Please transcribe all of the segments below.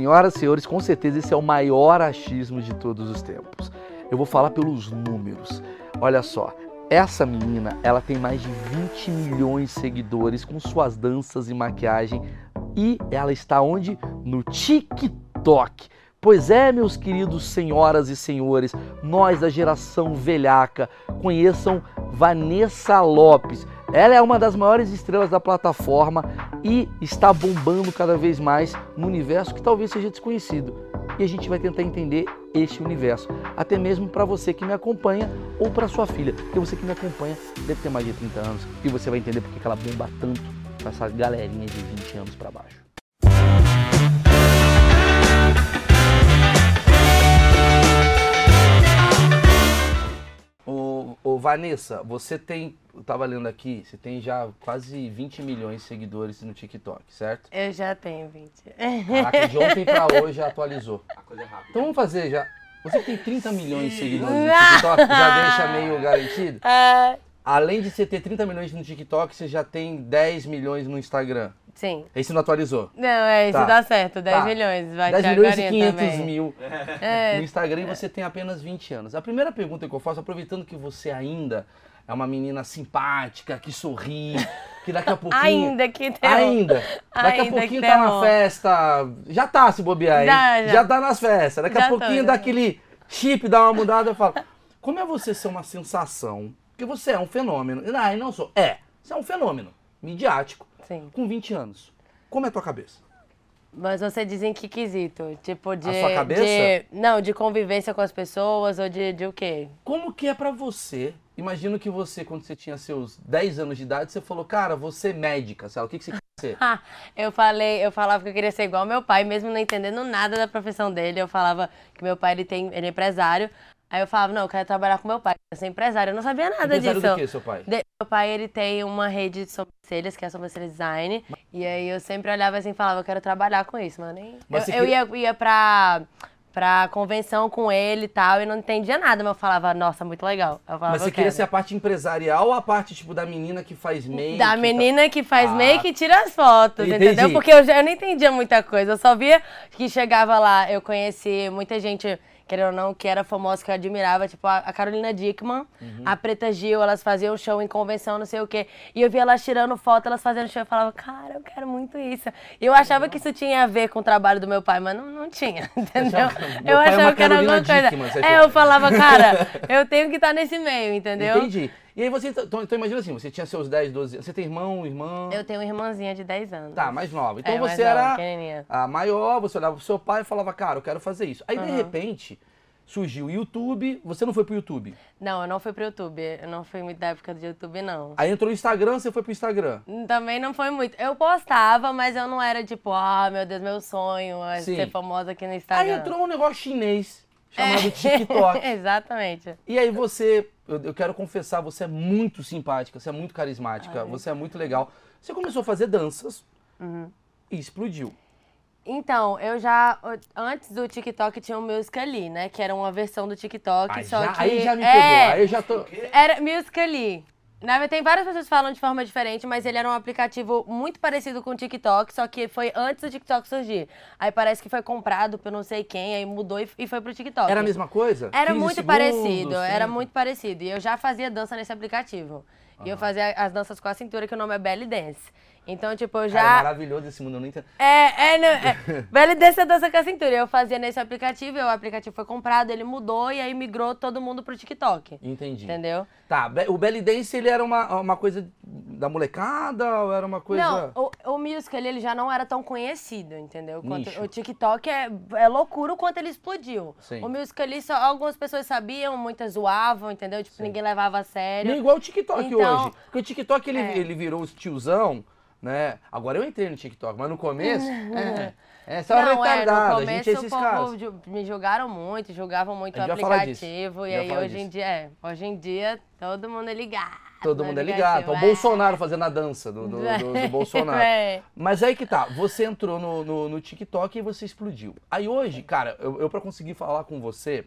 Senhoras e senhores, com certeza esse é o maior achismo de todos os tempos. Eu vou falar pelos números. Olha só, essa menina, ela tem mais de 20 milhões de seguidores com suas danças e maquiagem e ela está onde? No TikTok. Pois é, meus queridos senhoras e senhores, nós da geração velhaca, conheçam Vanessa Lopes. Ela é uma das maiores estrelas da plataforma e está bombando cada vez mais no universo que talvez seja desconhecido. E a gente vai tentar entender este universo, até mesmo para você que me acompanha ou para sua filha, porque você que me acompanha deve ter mais de 30 anos e você vai entender porque ela bomba tanto com essa galerinha de 20 anos para baixo. Ô, Vanessa, você tem, eu tava lendo aqui, você tem já quase 20 milhões de seguidores no TikTok, certo? Eu já tenho 20. Caraca, de ontem pra hoje já atualizou. A coisa é rápida. Então vamos fazer já. Você tem 30 milhões de seguidores no TikTok, já deixa meio garantido? É. Além de você ter 30 milhões no TikTok, você já tem 10 milhões no Instagram. Sim. Esse não atualizou? Não, é, isso tá. dá certo. 10 tá. milhões. Vai 10 milhões e 500 também. mil é. no Instagram e você tem apenas 20 anos. A primeira pergunta que eu faço, aproveitando que você ainda é uma menina simpática, que sorri, que daqui a pouquinho. ainda que tem. Ainda. Daqui ainda a pouquinho tá na festa. Já tá se bobear, hein? Já, já. já tá nas festas. Daqui já a pouquinho tô, dá aquele chip, dá uma mudada. Eu falo, como é você ser uma sensação? Porque você é um fenômeno. Ah, não sou. É, você é um fenômeno midiático Sim. com 20 anos. Como é a tua cabeça? Mas você diz em que quesito? Tipo de. A sua cabeça? De, não, de convivência com as pessoas ou de, de o quê? Como que é para você? Imagino que você, quando você tinha seus 10 anos de idade, você falou, cara, você é médica, sabe? O que, que você quer ser? eu falei, eu falava que eu queria ser igual ao meu pai, mesmo não entendendo nada da profissão dele. Eu falava que meu pai ele tem, ele é empresário. Aí eu falava, não, eu quero trabalhar com meu pai, eu ser empresário. Eu não sabia nada empresário disso. do que, seu pai? De, meu pai, ele tem uma rede de sobrancelhas, que é a sobrancelha design. E aí eu sempre olhava assim e falava, eu quero trabalhar com isso, mano. Nem... Eu, eu ia, ia pra, pra convenção com ele e tal, e não entendia nada, mas eu falava, nossa, muito legal. Falava, mas você queria ser a parte empresarial ou a parte, tipo, da menina que faz make? Da menina que faz ah. make e tira as fotos, Entendi. entendeu? Porque eu, eu não entendia muita coisa, eu só via que chegava lá, eu conheci muita gente querendo ou não, que era famosa, que eu admirava, tipo a Carolina Dickman, uhum. a Preta Gil, elas faziam show em convenção, não sei o quê. E eu via elas tirando foto, elas fazendo show, eu falava, cara, eu quero muito isso. E eu achava que isso tinha a ver com o trabalho do meu pai, mas não, não tinha, entendeu? eu é achava que era alguma coisa. Dickman, é, eu falava, cara, eu tenho que estar nesse meio, entendeu? Entendi. E aí você, então, então, imagina assim, você tinha seus 10, 12 anos, você tem irmão, irmã? Eu tenho uma irmãzinha de 10 anos. Tá, mais nova. Então é, você era a maior, você olhava pro seu pai e falava, cara, eu quero fazer isso. Aí uhum. de repente, surgiu o YouTube. Você não foi pro YouTube? Não, eu não fui pro YouTube. Eu não fui muito da época do YouTube, não. Aí entrou no Instagram, você foi pro Instagram? Também não foi muito. Eu postava, mas eu não era tipo, ah, meu Deus, meu sonho é Sim. ser famosa aqui no Instagram. Aí entrou um negócio chinês chamado é. TikTok. Exatamente. E aí você, eu, eu, quero confessar, você é muito simpática, você é muito carismática, Ai. você é muito legal. Você começou a fazer danças uhum. e explodiu. Então, eu já. Antes do TikTok tinha o Musical.ly, né? Que era uma versão do TikTok. Aí só já, que. Aí já me pegou. É, aí eu já tô. Era Musical.ly. Na tem várias pessoas que falam de forma diferente, mas ele era um aplicativo muito parecido com o TikTok, só que foi antes do TikTok surgir. Aí parece que foi comprado por não sei quem, aí mudou e, e foi pro TikTok. Era a mesma coisa? Era muito segundos, parecido, era muito parecido. E eu já fazia dança nesse aplicativo. E eu fazia as danças com a cintura, que o nome é Belly Dance. Então, tipo, eu já. Cara, é maravilhoso esse mundo, eu não entendo. É, é, não, é. Belly Dance é dança com a cintura. Eu fazia nesse aplicativo, e o aplicativo foi comprado, ele mudou e aí migrou todo mundo pro TikTok. Entendi. Entendeu? Tá, o Belly Dance, ele era uma, uma coisa da molecada ou era uma coisa. Não, o, o musical ele já não era tão conhecido, entendeu? O TikTok é, é loucura o quanto ele explodiu. Sim. O musical ali, só algumas pessoas sabiam, muitas zoavam, entendeu? Tipo, Sim. ninguém levava a sério. Nem igual o TikTok então, hoje. Porque o TikTok ele, é. ele virou o tiozão né? Agora eu entrei no TikTok, mas no começo. é, é só não, retardado. É, no começo a gente é esses casos. me julgaram muito, julgavam muito o aplicativo. E aí hoje em dia, é, hoje em dia todo mundo é ligado. Todo mundo é ligado. Tá o é. Bolsonaro fazendo a dança do, do, do, do Bolsonaro. É. Mas aí que tá, você entrou no, no, no, TikTok e você explodiu. Aí hoje, cara, eu, eu para conseguir falar com você,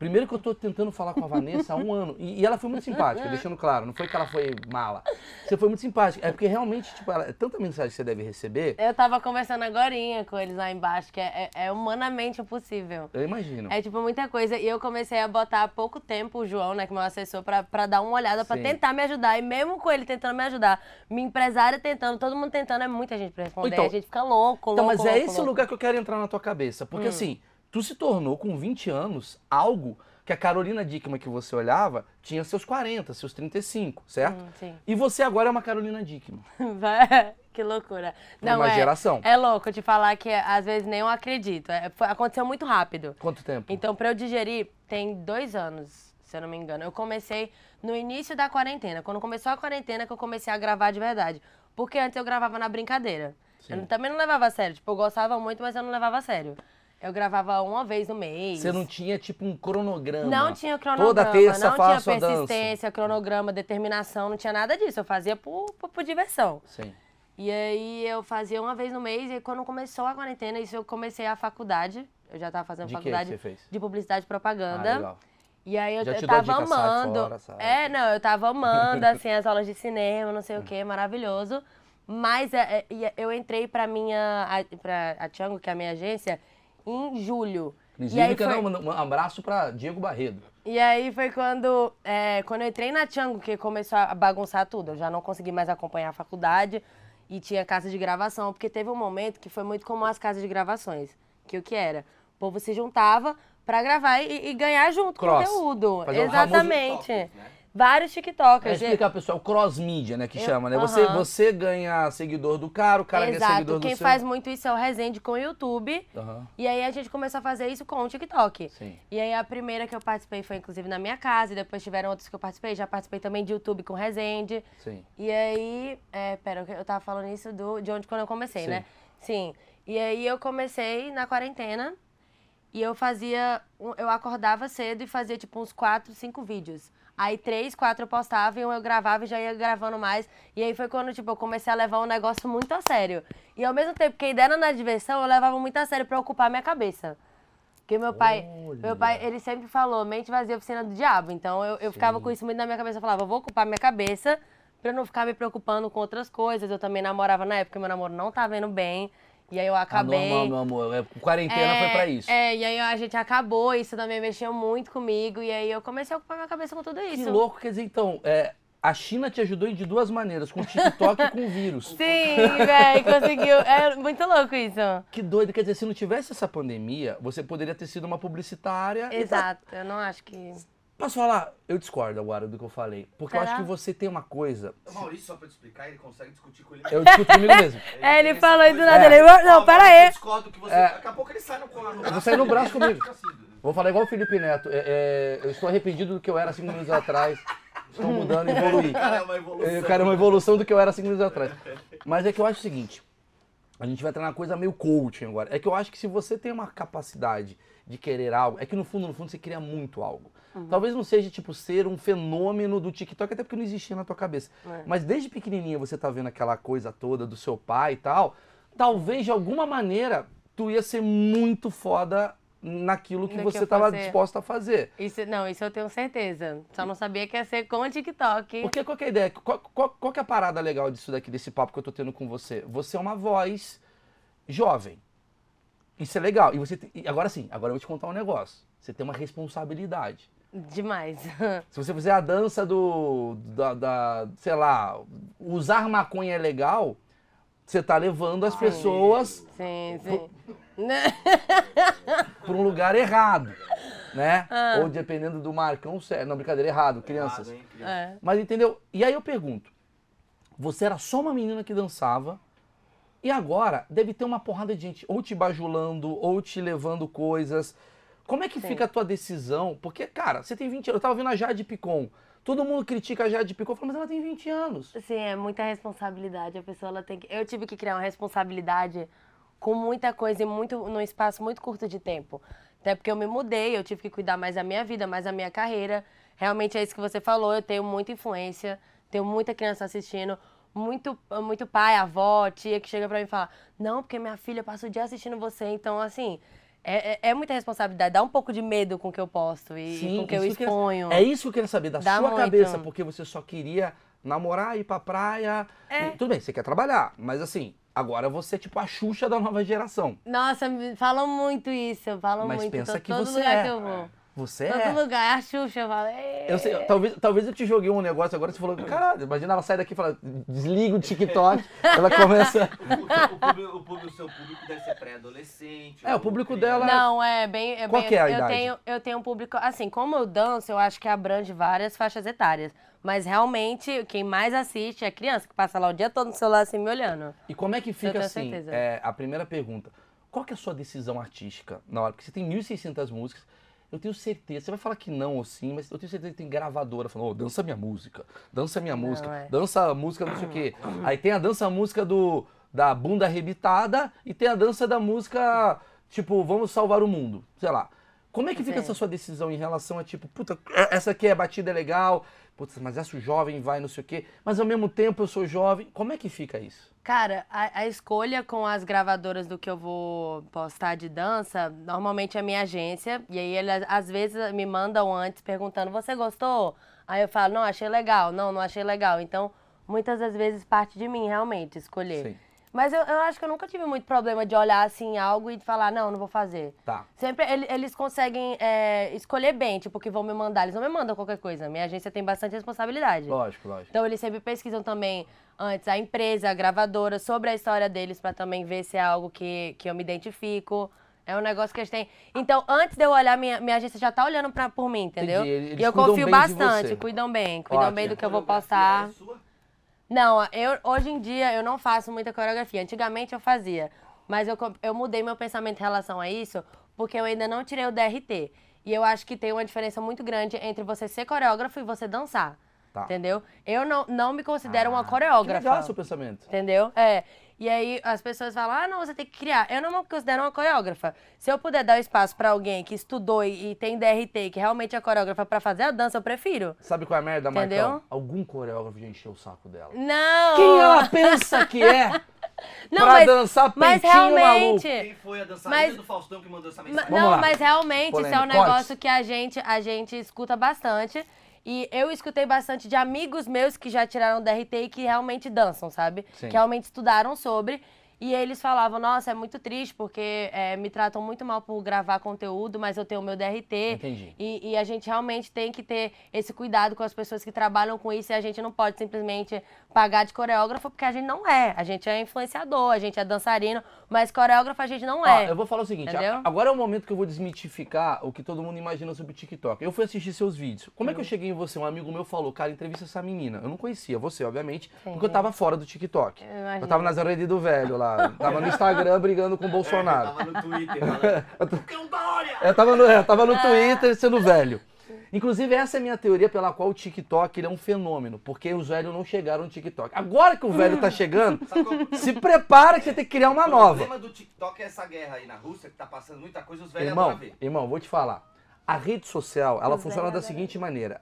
Primeiro que eu tô tentando falar com a Vanessa há um ano. E, e ela foi muito simpática, deixando claro. Não foi que ela foi mala. Você foi muito simpática. É porque realmente, tipo, ela, é tanta mensagem que você deve receber. Eu tava conversando agora com eles lá embaixo, que é, é, é, humanamente impossível. Eu imagino. É, tipo, muita coisa. E eu comecei a botar há pouco tempo o João, né, que é meu assessor, pra, pra dar uma olhada, pra Sim. tentar me ajudar. E mesmo com ele tentando me ajudar, minha empresária tentando, todo mundo tentando, é muita gente pra responder. Então, a gente fica louco, louco. Então, mas louco, é esse louco. lugar que eu quero entrar na tua cabeça. Porque, hum. assim, tu se tornou, com 20 anos, algo que a Carolina Dickman que você olhava tinha seus 40, seus 35, certo? Hum, sim. E você agora é uma Carolina Dickman. que loucura. Não, uma é, geração. É louco te falar que às vezes nem eu acredito. É, foi, aconteceu muito rápido. Quanto tempo? Então, pra eu digerir, tem dois anos, se eu não me engano. Eu comecei no início da quarentena. Quando começou a quarentena que eu comecei a gravar de verdade. Porque antes eu gravava na brincadeira. Sim. Eu também não levava a sério. Tipo, eu gostava muito, mas eu não levava a sério. Eu gravava uma vez no mês. Você não tinha, tipo, um cronograma? Não tinha cronograma. Toda terça não tinha persistência, dança. cronograma, determinação, não tinha nada disso. Eu fazia por, por, por, diversão. Sim. E aí eu fazia uma vez no mês, e quando começou a quarentena, isso eu comecei a faculdade. Eu já estava fazendo de faculdade de publicidade e propaganda. Ah, legal. E aí eu, eu tava amando. Fora, é, não, eu tava amando, assim, as aulas de cinema, não sei o que, maravilhoso. Mas é, é, eu entrei pra minha. pra a Tiango, que é a minha agência, em julho. Inclusive, foi... um abraço para Diego Barredo. E aí foi quando, é, quando eu entrei na Tiango que começou a bagunçar tudo. Eu já não consegui mais acompanhar a faculdade e tinha casa de gravação, porque teve um momento que foi muito como as casas de gravações. Que o que era? O povo se juntava para gravar e, e, ganhar junto Cross. conteúdo. Fazer Exatamente. Um? Vários TikTokers. É explicar, pessoal, cross mídia, né, que eu, chama, né? Uh -huh. Você, você ganha seguidor do cara, o cara Exato. ganha seguidor Quem do seu. Quem faz muito isso é o Resende com o YouTube. Uh -huh. E aí a gente começou a fazer isso com o TikTok. Sim. E aí a primeira que eu participei foi, inclusive, na minha casa. E depois tiveram outros que eu participei. Já participei também de YouTube com o Resende. Sim. E aí... É, pera, eu tava falando isso do, de onde quando eu comecei, Sim. né? Sim. E aí eu comecei na quarentena. E eu fazia... Eu acordava cedo e fazia, tipo, uns quatro, cinco vídeos. Aí três, quatro eu postava e um eu gravava e já ia gravando mais. E aí foi quando, tipo, eu comecei a levar um negócio muito a sério. E ao mesmo tempo que a ideia era na diversão, eu levava muito a sério pra ocupar minha cabeça. Porque meu pai, Olha. meu pai, ele sempre falou, mente vazia, oficina do diabo. Então eu, eu ficava com isso muito na minha cabeça. Eu falava, vou ocupar minha cabeça pra eu não ficar me preocupando com outras coisas. Eu também namorava na época, meu namoro não tava indo bem. E aí eu acabei. Ah, normal, meu amor. É, quarentena é, foi pra isso. É, e aí a gente acabou, isso também mexeu muito comigo. E aí eu comecei a ocupar minha cabeça com tudo isso. Que louco, quer dizer, então, é, a China te ajudou de duas maneiras, com o TikTok e com o vírus. Sim, velho, conseguiu. É muito louco isso. Que doido, quer dizer, se não tivesse essa pandemia, você poderia ter sido uma publicitária. Exato, tá... eu não acho que. Posso falar? Eu discordo agora do que eu falei. Porque Será? eu acho que você tem uma coisa. O Maurício, só pra te explicar, ele consegue discutir com ele. Eu discuto comigo mesmo. É, ele falou isso do nada. Ele, não, para Maurício, Eu aí. discordo que você. É. Daqui a pouco ele sai no, no braço. Eu vou sair no braço comigo. Assim. Vou falar igual o Felipe Neto. É, é, eu estou arrependido do que eu era cinco minutos atrás. Estou mudando e evoluir. Cara, é uma evolução. Eu quero uma evolução do que eu era cinco minutos atrás. Mas é que eu acho o seguinte. A gente vai entrar na coisa meio coaching agora. É que eu acho que se você tem uma capacidade de querer algo, é que no fundo, no fundo, você cria muito algo. Talvez não seja, tipo, ser um fenômeno do TikTok, até porque não existia na tua cabeça. É. Mas desde pequenininha você tá vendo aquela coisa toda do seu pai e tal, talvez de alguma maneira tu ia ser muito foda naquilo que No você estava fazer. disposta a fazer. Isso, não, isso eu tenho certeza. Só não sabia que ia ser com o TikTok. Porque qual que é a ideia? Qual, qual- qual que é a parada legal disso daqui, desse papo que eu tô tendo com você? Você é uma voz jovem. Isso é legal. E você agora sim, agora eu vou te contar um negócio. Você tem uma responsabilidade. Demais. Se você fizer a dança do. Da, da- sei lá, usar maconha é legal, você tá levando as pessoas Sim, sim. para um lugar errado. Né? Ah. Ou dependendo do Marcão, certo. Não, brincadeira, errado, crianças. Errado, hein, criança? É. Mas entendeu? E aí eu pergunto: você era só uma menina que dançava e agora deve ter uma porrada de gente ou te bajulando ou te levando coisas. Como é que Sim. fica a tua decisão? Porque, cara, você tem 20 anos. Eu tava vendo a Jade Picon. Todo mundo critica a Jade Picon. Eu falo, mas ela tem 20 anos. Sim, é muita responsabilidade. A pessoa ela tem que. Eu tive que criar uma responsabilidade com muita coisa e muito num espaço muito curto de tempo. Até porque eu me mudei, eu tive que cuidar mais da minha vida, mais da minha carreira. Realmente é isso que você falou, eu tenho muita influência, tenho muita criança assistindo, muito, muito pai, avó, tia que chega pra mim e fala: "Não, porque minha filha passa o dia assistindo você". Então, assim, é, é, é muita responsabilidade, dá um pouco de medo com o que eu posto e com o que eu isso que eu- exponho. É isso que eu queria saber da Dá sua muito. cabeça, porque você só queria namorar, ir pra praia. É. e tudo bem, você quer trabalhar, mas assim, agora você é tipo a Xuxa da nova geração. Nossa, falam muito isso, falam Mas muito. pensa to- que todo você lugar é. que eu vou. Você Todo é. lugar, é a Xuxa, eu falo. "Ê". Eu sei, talvez, talvez eu te joguei um negócio agora, você falou, caralho, imagina ela sai daqui e fala, desliga o TikTok, ela começa. O, o, público, o, público- o seu público deve ser pré-adolescente. É, o público criança. dela- Não, é bem. É Qual bem- que é a eu idade? Tenho, eu tenho um público. Assim, como eu danço, eu acho que abrange várias faixas etárias. Mas realmente, quem mais assiste é criança, que passa lá o dia todo no celular assim me olhando. E como é que fica tenho assim? certeza. É, a primeira pergunta. Qual que é a sua decisão artística na hora? Porque você tem 1.600 músicas. Eu tenho certeza, você vai falar que não ou sim, mas eu tenho certeza que tem gravadora falando, ô, dança minha música, dança minha música, é. dança a música não sei o quê. Aí tem a dança a música do, da bunda arrebitada e tem a dança da música, tipo, vamos salvar o mundo, sei lá. Como é que fica essa sua decisão em relação a, tipo, puta, essa aqui é batida é legal, putz, mas essa jovem vai não sei o quê, mas ao mesmo tempo eu sou jovem. Como é que fica isso? Cara, a, a escolha com as gravadoras do que eu vou postar de dança, normalmente é a minha agência. E aí eles às vezes me mandam antes perguntando: você gostou? Aí eu falo: não, achei legal. Não, não achei legal. Então, muitas das vezes parte de mim realmente escolher. Sim. Mas eu, eu acho que eu nunca tive muito problema de olhar assim algo e de falar: não, não vou fazer. Tá. Sempre ele- eles conseguem é, escolher bem, tipo, o que vão me mandar. Eles não me mandam qualquer coisa. Minha agência tem bastante responsabilidade. Lógico, lógico. Então eles sempre pesquisam também antes a empresa, a gravadora, sobre a história deles pra também ver se é algo que, que eu me identifico. É um negócio que eles têm. Então, antes de eu olhar, minha, minha agência já tá olhando pra, por mim, entendeu? Entendi. Eles E eu confio bastante, cuidam bem, cuidam Ótimo. bem do que eu vou postar. é sua? Não, eu, hoje em dia eu não faço muita coreografia. Antigamente eu fazia. Mas eu, eu mudei meu pensamento em relação a isso porque eu ainda não tirei o DRT. E eu acho que tem uma diferença muito grande entre você ser coreógrafo e você dançar. Tá. Entendeu? Eu não, não me considero uma Que coreógrafa. legal seu pensamento. Entendeu? É. E aí as pessoas falam, ah, não, você tem que criar. Eu não me considero uma coreógrafa. Se eu puder dar espaço pra alguém que estudou e, e tem DRT, que realmente é coreógrafa pra fazer a dança, eu prefiro. Sabe qual é a merda, Entendeu? Marcão? Algum coreógrafo já encheu o saco dela. Não! Quem ela pensa que é Não, pra mas- dançar Mas peitinho maluco? realmente. Quem foi a dançarina Mas- do Faustão que mandou essa Ma- mensagem? Vamos não, lá. mas realmente isso é um negócio que a gente, a gente escuta bastante. E eu escutei bastante de amigos meus que já tiraram DRT e que realmente dançam, sabe? Sim. Que realmente estudaram sobre. E eles falavam, nossa, é muito triste, porque é, me tratam muito mal por gravar conteúdo, mas eu tenho o meu DRT. Entendi. E, e a gente realmente tem que ter esse cuidado com as pessoas que trabalham com isso e a gente não pode simplesmente pagar de coreógrafo, porque a gente não é. A gente é influenciador, a gente é dançarino, mas coreógrafo a gente não Ó, é. eu vou falar o seguinte, a- agora é o momento que eu vou desmitificar o que todo mundo imagina sobre o TikTok. Eu fui assistir seus vídeos. Como é Hum. que eu cheguei em você? Um amigo meu falou, cara, entrevista essa menina. Eu não conhecia você, obviamente, Sim. porque eu tava fora do TikTok. Eu. Eu tava nas redes do velho lá, tava no Instagram brigando com o Bolsonaro. Eu tava no Twitter falando. Da olha! Eu tava no, eu tava no Twitter sendo velho. Inclusive, essa é a minha teoria pela qual o TikTok ele é um fenômeno, porque os velhos não chegaram no TikTok. Agora que o velho tá chegando, se prepara que você tem que criar uma O nova. problema do TikTok é essa guerra aí na Rússia, que tá passando muita coisa, os velhos Irmão, adoram ver. irmão, vou te falar. A rede social, ela Os funciona da velhos seguinte maneira.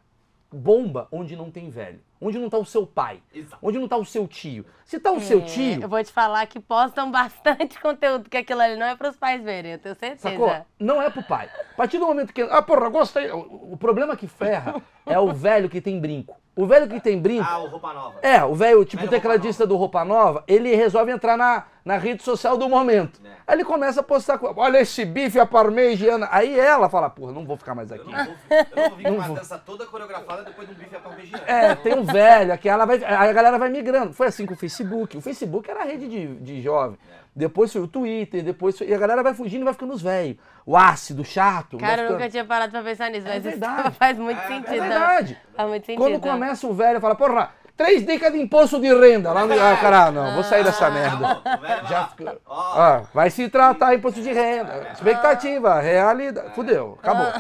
Bomba onde não tem velho. Onde não tá o seu pai. Exato. Onde não tá o seu tio. Se tá o seu É, tio, Eu vou te falar que postam bastante conteúdo, que aquilo ali não é pros pais verem, eu tenho certeza. Sacou? Não é pro pai. A partir do momento que. Ah, porra, gostei. O, o problema que ferra é o velho que tem brinco. O velho que tem brinco. Ah, o Roupa Nova. É, o velho, tipo Velho tecladista do Roupa Nova, ele resolve entrar na, na rede social do momento. É. Aí ele começa a postar, olha esse bife a parmegiana. Aí ela fala, porra, não vou ficar mais Eu aqui. não vou, eu não vou vir com uma dança toda coreografada depois de um bife à parmegiana. É, tem um velho, aqui ela vai, aí a galera vai migrando. Foi assim com o Facebook. O Facebook era a rede de, de jovem. Depois foi o Twitter, depois foi, e a galera vai fugindo e vai ficando os velhos. O ácido, o chato. Cara, eu ficando- nunca tinha parado pra pensar nisso, É mas verdade. isso faz muito É sentido. É verdade. Faz muito sentido. Quando começa o velho, fala, porra, três dicas de imposto de renda. Lá no... Ah, cara, não, vou sair dessa merda. Velho vai Já Ó, Ah, vai se tratar imposto de renda. Expectativa, realidade. Fudeu, acabou.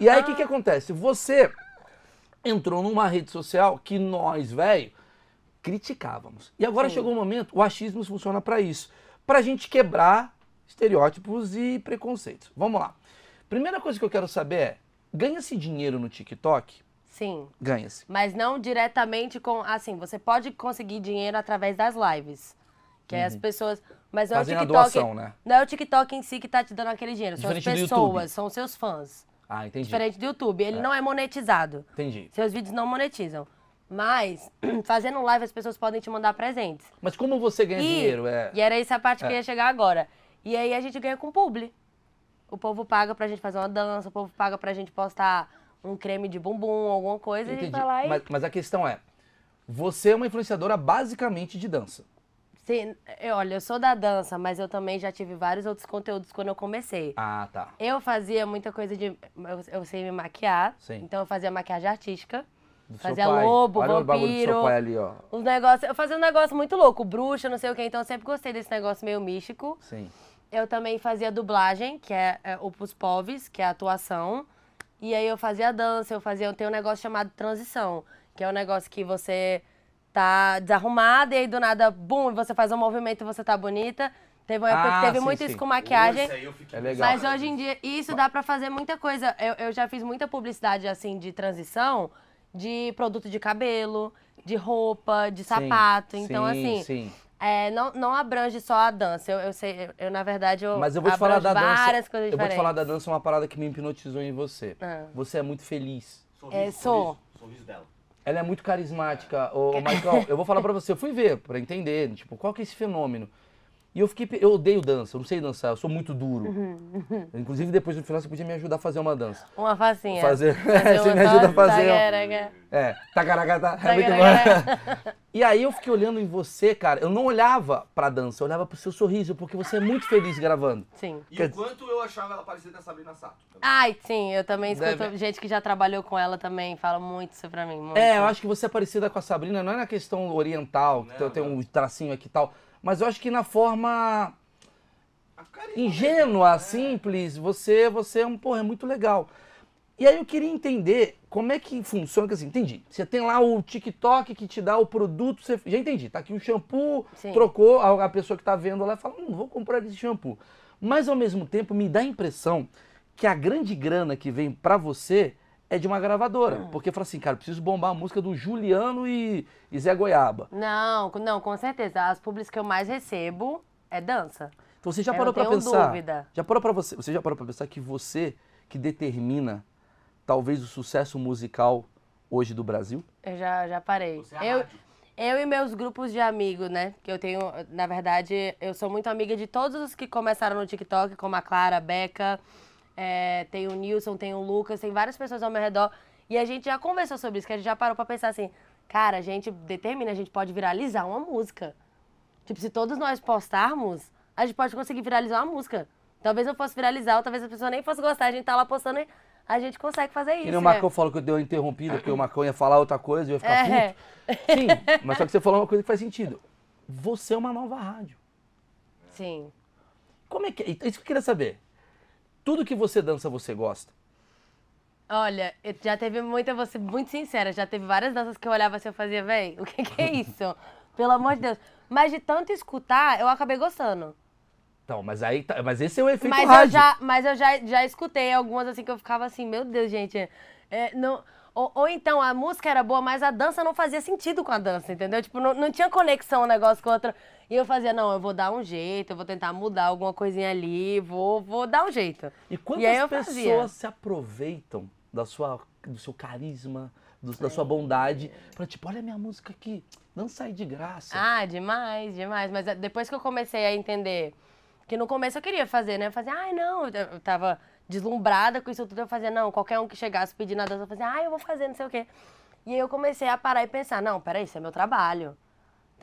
E aí o que, que acontece? Você entrou numa rede social que nós, velho, criticávamos. E agora chegou o momento, o achismo funciona para isso. Pra gente quebrar estereótipos e preconceitos. Vamos lá. Primeira coisa que eu quero saber é: ganha-se dinheiro no TikTok? Sim. Ganha-se. Mas não diretamente com. Assim, você pode conseguir dinheiro através das lives. Que é as pessoas. Mas não é o TikTok. doação, né? Não é o TikTok em si que tá te dando aquele dinheiro. São Diferente as pessoas, são os seus fãs. Ah, entendi. Diferente do YouTube. Ele não é monetizado. Entendi. Seus vídeos não monetizam. Mas, fazendo live, as pessoas podem te mandar presentes. Mas como você ganha E, dinheiro? É... e era essa parte que É. eu ia chegar agora. E aí a gente ganha com publi. O povo paga pra gente fazer uma dança, o povo paga pra gente postar um creme de bumbum, alguma coisa, e Entendi. vai lá e. Mas, mas a questão é, você é uma influenciadora basicamente de dança. Sim, eu, olha, eu sou da dança, mas eu também já tive vários outros conteúdos quando eu comecei. Ah, tá. Eu fazia muita coisa de. Eu, eu sei me maquiar. Sim. Então eu fazia maquiagem artística. Do Fazia lobo, Olha o vampiro. pai ali, ó. Os negócios. Eu fazia um negócio muito louco, bruxa, não sei o quê. Então eu sempre gostei desse negócio meio místico. Sim. Eu também fazia dublagem, que é, é o pros povos, que é a atuação. E aí eu fazia dança, eu fazia, eu tenho um negócio chamado transição, que é um negócio que você tá desarrumada e aí do nada, bum, e você faz um movimento e você tá bonita. Teve uma época Ah, que teve sim, muito sim. isso com maquiagem. Esse aí eu fiquei É legal. Mas hoje em dia, isso dá pra fazer muita coisa. Eu, eu já fiz muita publicidade, assim, de transição, de produto de cabelo, de roupa, de sapato. Sim, Então, sim, assim, Sim. É, não, não abrange só a dança. Eu, eu sei, eu, eu, na verdade, eu Mas eu vou te falar da dança. várias coisas eu vou te diferentes. falar da dança uma parada que me hipnotizou em você. Ah. Você é muito feliz. Sorriso, É, sou. Sorriso, sorriso dela. Ela é muito carismática. Ô, Michael, eu vou falar pra você, eu fui ver pra entender, tipo, qual que é esse fenômeno. E eu fiquei, eu odeio dança, eu não sei dançar, eu sou muito duro. Uhum, Inclusive depois no final você podia me ajudar a fazer uma dança. Uma facinha. Fazer, Fazer você uma me ajuda a fazer. tagarega. É, tacaracata, é muito bom. E aí eu fiquei olhando em você, cara, eu não olhava pra dança, eu olhava pro seu sorriso, porque você é muito feliz gravando. Sim. E Quer o quanto eu achava ela parecida com a Sabrina Sato. também. Ai, sim, eu também escuto Deve- gente que já trabalhou com ela também, fala muito isso pra mim. Muito. É, eu acho que você é parecida com a Sabrina, não é na questão oriental, que Não, tem- tem não. um tracinho aqui e tal, mas eu acho que na forma ingênua, né? simples, você, você é um, porra, é muito legal. E aí eu queria entender como é que funciona, que assim, entendi. Você tem lá o TikTok que te dá o produto, você, já entendi, tá aqui o shampoo, Sim. trocou, a, a pessoa que tá vendo lá fala, hum, vou comprar esse shampoo. Mas ao mesmo tempo me dá a impressão que a grande grana que vem pra você é de uma gravadora. Hum. Porque fala assim, cara, preciso bombar a música do Juliano e, e Zé Goiaba. Não, com- não, com certeza. As públicas que eu mais recebo é dança. Então você já Eu parou tenho pensar? dúvida. Já parou para você? Você já parou para pensar que você que determina talvez o sucesso musical hoje do Brasil? Eu já, já parei. Você é eu, rádio. eu e meus grupos de amigos, né? Que eu tenho, na verdade, eu sou muito amiga de todos os que começaram no TikTok, como a Clara, a Beca, é, tem o Nilson, tem o Lucas, tem várias pessoas ao meu redor. E a gente já conversou sobre isso, que a gente já parou pra pensar assim, cara, a gente determina, a gente pode viralizar uma música. Tipo, se todos nós postarmos, a gente pode conseguir viralizar uma música. Talvez eu fosse viralizar, ou talvez a pessoa nem fosse gostar, a gente tá lá postando e a gente consegue fazer isso. E no né? Marcão falou que eu dei uma interrompida, porque o Marcão ia falar outra coisa e eu ia ficar É. puto. Sim, mas só que você falou uma coisa que faz sentido. Você é uma nova rádio. Sim. Como é que é? Isso que eu queria saber. Tudo que você dança, você gosta? Olha, eu- já teve muita, vou ser muito sincera, já teve várias danças que eu olhava assim e eu fazia, véi, o que, que é isso? Pelo amor de Deus. Mas de tanto escutar, eu acabei gostando. Então, mas aí, tá- mas esse é o efeito Mas eu, rádio. já, mas eu já, já escutei algumas assim que eu ficava assim, meu Deus, gente. é, não, ou, ou então a música era boa, mas a dança não fazia sentido com a dança, entendeu? Tipo, não, não tinha conexão um negócio com o outro. E eu fazia, não, eu vou dar um jeito, eu vou tentar mudar alguma coisinha ali, vou, vou dar um jeito. E quantas E pessoas fazia. se aproveitam da sua, do seu carisma, do- da sua bondade, pra tipo, olha a minha música aqui, não sai de graça. Ah, demais, demais. Mas eh, depois que eu comecei a entender que no começo eu queria fazer, né? Eu fazia, ai, não, eu tava deslumbrada com isso tudo. Eu fazia, não, qualquer um que chegasse pedindo a dança, eu fazia, ai, eu vou fazer, não sei o quê. E aí eu comecei a parar e pensar, não, peraí, isso é meu trabalho.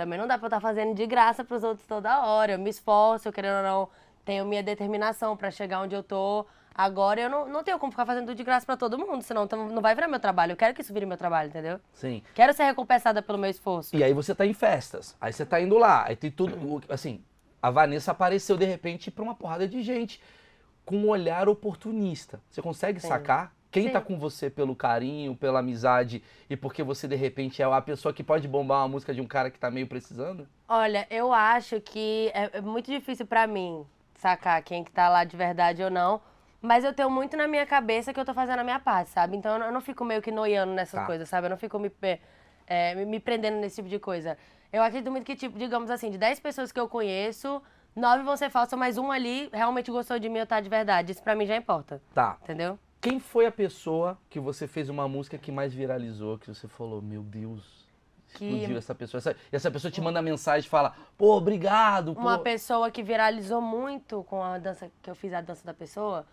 Também não dá pra eu estar fazendo de graça pros outros toda hora. Eu me esforço, eu querendo ou não, tenho minha determinação pra chegar onde eu tô. Agora eu não, não tenho como ficar fazendo tudo de graça pra todo mundo, senão não vai virar meu trabalho. Eu quero que isso vire meu trabalho, entendeu? Sim. Quero ser recompensada pelo meu esforço. E aí você tá em festas, aí você tá indo lá, aí tem tudo, assim, a Vanessa apareceu de repente pra uma porrada de gente com um olhar oportunista. Você consegue Sim. sacar quem Sim. tá com você pelo carinho, pela amizade e porque você de repente é a pessoa que pode bombar uma música de um cara que tá meio precisando? Olha, eu acho que é, é muito difícil pra mim sacar quem que tá lá de verdade ou não. Mas eu tenho muito na minha cabeça que eu tô fazendo a minha parte, sabe? Então eu não- fico meio que noiando nessas Tá. coisas, sabe? Eu não fico me, é, me prendendo nesse tipo de coisa. Eu acredito muito que, tipo, digamos assim, de 10 pessoas que eu conheço, nove vão ser falsas, mas um ali realmente gostou de mim ou tá de verdade. Isso pra mim já importa. Tá. Entendeu? Quem foi a pessoa que você fez uma música que mais viralizou, que você falou, meu Deus, Que- explodiu essa pessoa. Essa, e essa pessoa te manda mensagem e fala, pô, obrigado. Pô. Uma pessoa que viralizou muito com a dança, que eu fiz a dança da pessoa,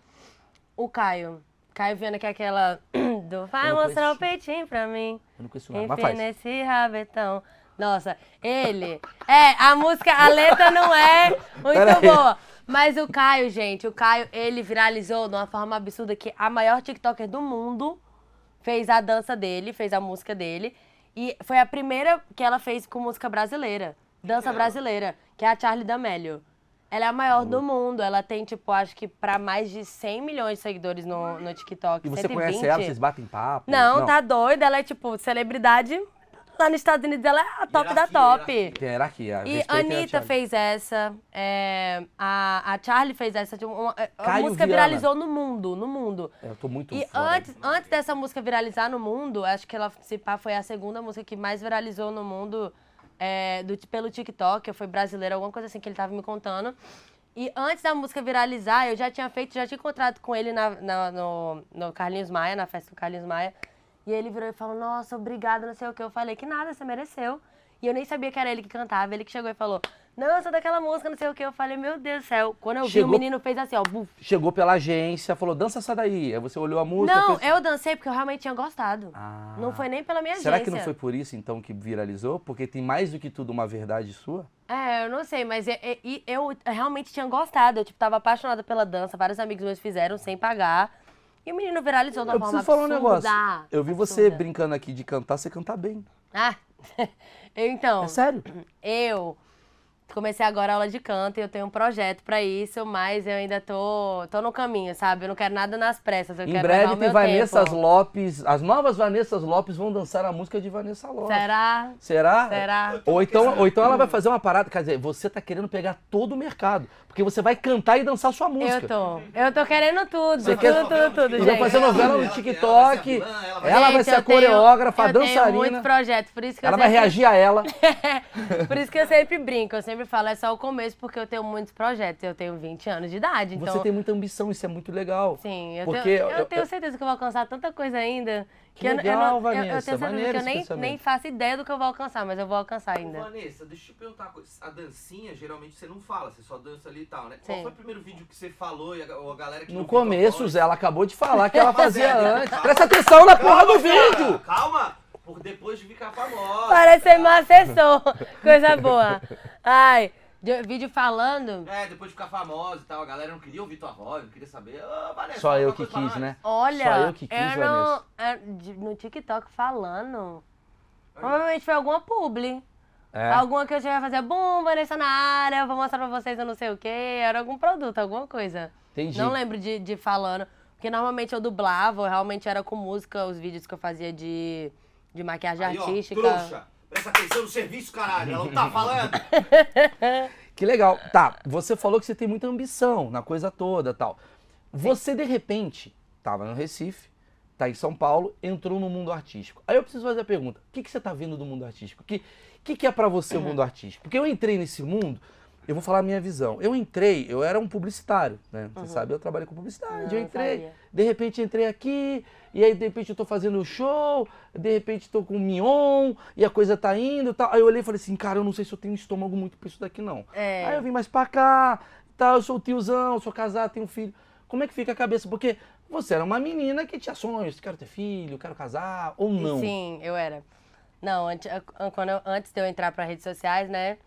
o Caio. Caio Viana, que é aquela do vai mostrar o peitinho pra mim. Eu não conheço nada, mas Enfim, faz. nesse rabetão. Nossa, ele. É, a música, a letra não é muito boa. Mas o Caio, gente, o Caio, ele viralizou de uma forma absurda que a maior TikToker do mundo fez a dança dele, fez a música dele. E foi a primeira que ela fez com música brasileira. Dança brasileira, que é a Charlie D'Amelio. Ela é a maior do mundo. Ela tem, tipo, acho que pra mais de 100 milhões de seguidores no, no TikTok. E você 120. conhece ela, vocês batem papo? Não, tá doida. Ela é, tipo, celebridade. Lá nos Estados Unidos, ela é a top da Hierarquia, top. hierarquia. Tem hierarquia. E respeitem a Anitta Thiago. fez essa, é, a, a Charlie fez essa. tipo, uma- a Caio música Viana. viralizou no mundo, no mundo. É, Eu tô muito E antes, antes dessa música viralizar no mundo, acho que ela, se pá, foi a segunda música que mais viralizou no mundo é, do, pelo TikTok, foi brasileira, alguma coisa assim que ele tava me contando. E antes da música viralizar, eu já tinha feito, já tinha encontrado com ele na, na- no, no Carlinhos Maia, na festa do Carlinhos Maia. E ele virou e falou, nossa, obrigada, não sei o que. Eu falei, que nada, você mereceu. E eu nem sabia que era ele que cantava. Ele que chegou e falou, não, eu sou daquela música, não sei o que. Eu falei, meu Deus do céu. Quando eu vi, Chegou- o menino fez assim, ó, buf. Chegou pela agência, falou, dança essa daí. Aí você olhou a música. Não, fez- eu dancei porque eu realmente tinha gostado. Ah. Não foi nem pela minha Será agência. que não foi por isso, então, que viralizou? Porque tem mais do que tudo uma verdade sua? É, eu não sei, mas é- é- e eu, realmente tinha gostado. Eu, tipo, tava apaixonada pela dança. Vários amigos meus fizeram sem pagar. E o menino viralizou uma Eu forma preciso falar um negócio. Eu vi você Absurda. brincando aqui de cantar, você cantar bem. Ah, eu, então, É sério? eu comecei agora a aula de canto e eu tenho um projeto pra isso, mas eu ainda tô, tô no caminho, sabe? Eu não quero nada nas pressas, eu em quero breve tem Vanessa tempo. Lopes. As novas Vanessas Lopes vão dançar a música de Vanessa Lopes. Será? Será? Será? Ou então, ou então ela vai fazer uma parada, quer dizer, você tá querendo pegar todo o mercado. Porque você vai cantar e dançar sua música. Eu tô. Eu tô querendo tudo, Você tudo, quer- tudo, tudo, Você vai gente. fazer novela no TikTok. ela vai ser a vilã, ela vai- Ela vai Gente, ser a eu tenho- coreógrafa, a Eu tenho dançarina. muito projeto, por isso que Ela eu vai sempre... reagir a ela. Por isso que eu sempre brinco, eu sempre falo, é só o começo, porque eu tenho muitos projetos. Eu tenho 20 anos de idade, então... Você tem muita ambição, isso é muito legal. Sim, eu, Porque tenho, eu, eu- tenho eu- certeza que eu vou alcançar tanta coisa ainda. Que eu, não- eu, legal, não, eu, eu Vanessa, tenho certeza maneiro que eu nem, nem faço ideia do que eu vou alcançar, mas eu vou alcançar ainda. Vanessa, deixa eu te perguntar uma coisa. A dancinha, geralmente você não fala, você só dança ali e tal, né? Sim. Qual foi o primeiro vídeo que você falou e a, a galera que No começo? Zé, ela acabou de falar que ela fazia antes. calma. Presta atenção na porra do Calma, cara, vídeo! Calma! Por depois de ficar famosa. Parece ser meu assessor, coisa boa. Ai, de- vídeo falando... É, depois de ficar famosa e tal, a galera não queria ouvir tua voz, não queria saber. Ô, Vanessa, Só eu que quis, né? Olha, Só eu que quis, eu não... Vanessa. é, no TikTok falando... Provavelmente foi alguma publi. É. Alguma que eu já ia fazer, bom, Vanessa na área, vou mostrar pra vocês eu não sei o quê. Era algum produto, alguma coisa. Entendi. Não lembro de, de falando. Porque normalmente eu dublava, eu realmente era com música, os vídeos que eu fazia de, de maquiagem Aí, ó, artística. trouxa, presta atenção no serviço, caralho. Ela não tá falando. Que legal. Tá, você falou que você tem muita ambição na coisa toda tal. Você, de repente, tava no Recife, tá em São Paulo, entrou no mundo artístico. Aí eu preciso fazer a pergunta: o que, que você tá vendo do mundo artístico? O que, que, que é pra você o mundo artístico? Porque eu entrei nesse mundo, eu vou falar a minha visão. Eu entrei, eu era um publicitário, né? Você sabe, eu trabalhei com publicidade. Não, eu entrei, de repente entrei aqui, e aí de repente eu tô fazendo show, de repente tô com o Mion, e a coisa tá indo e tal. Aí eu olhei e falei assim, cara, eu não sei se eu tenho estômago muito pra isso daqui não. É. Aí eu vim mais pra cá, tal, eu sou o tiozão, sou casado, tenho filho. Como é que fica a cabeça? Porque você era uma menina que tinha sonhos, quero ter filho, quero casar, ou não. Sim, eu era. Não, antes, quando eu- antes de eu entrar para redes sociais, né?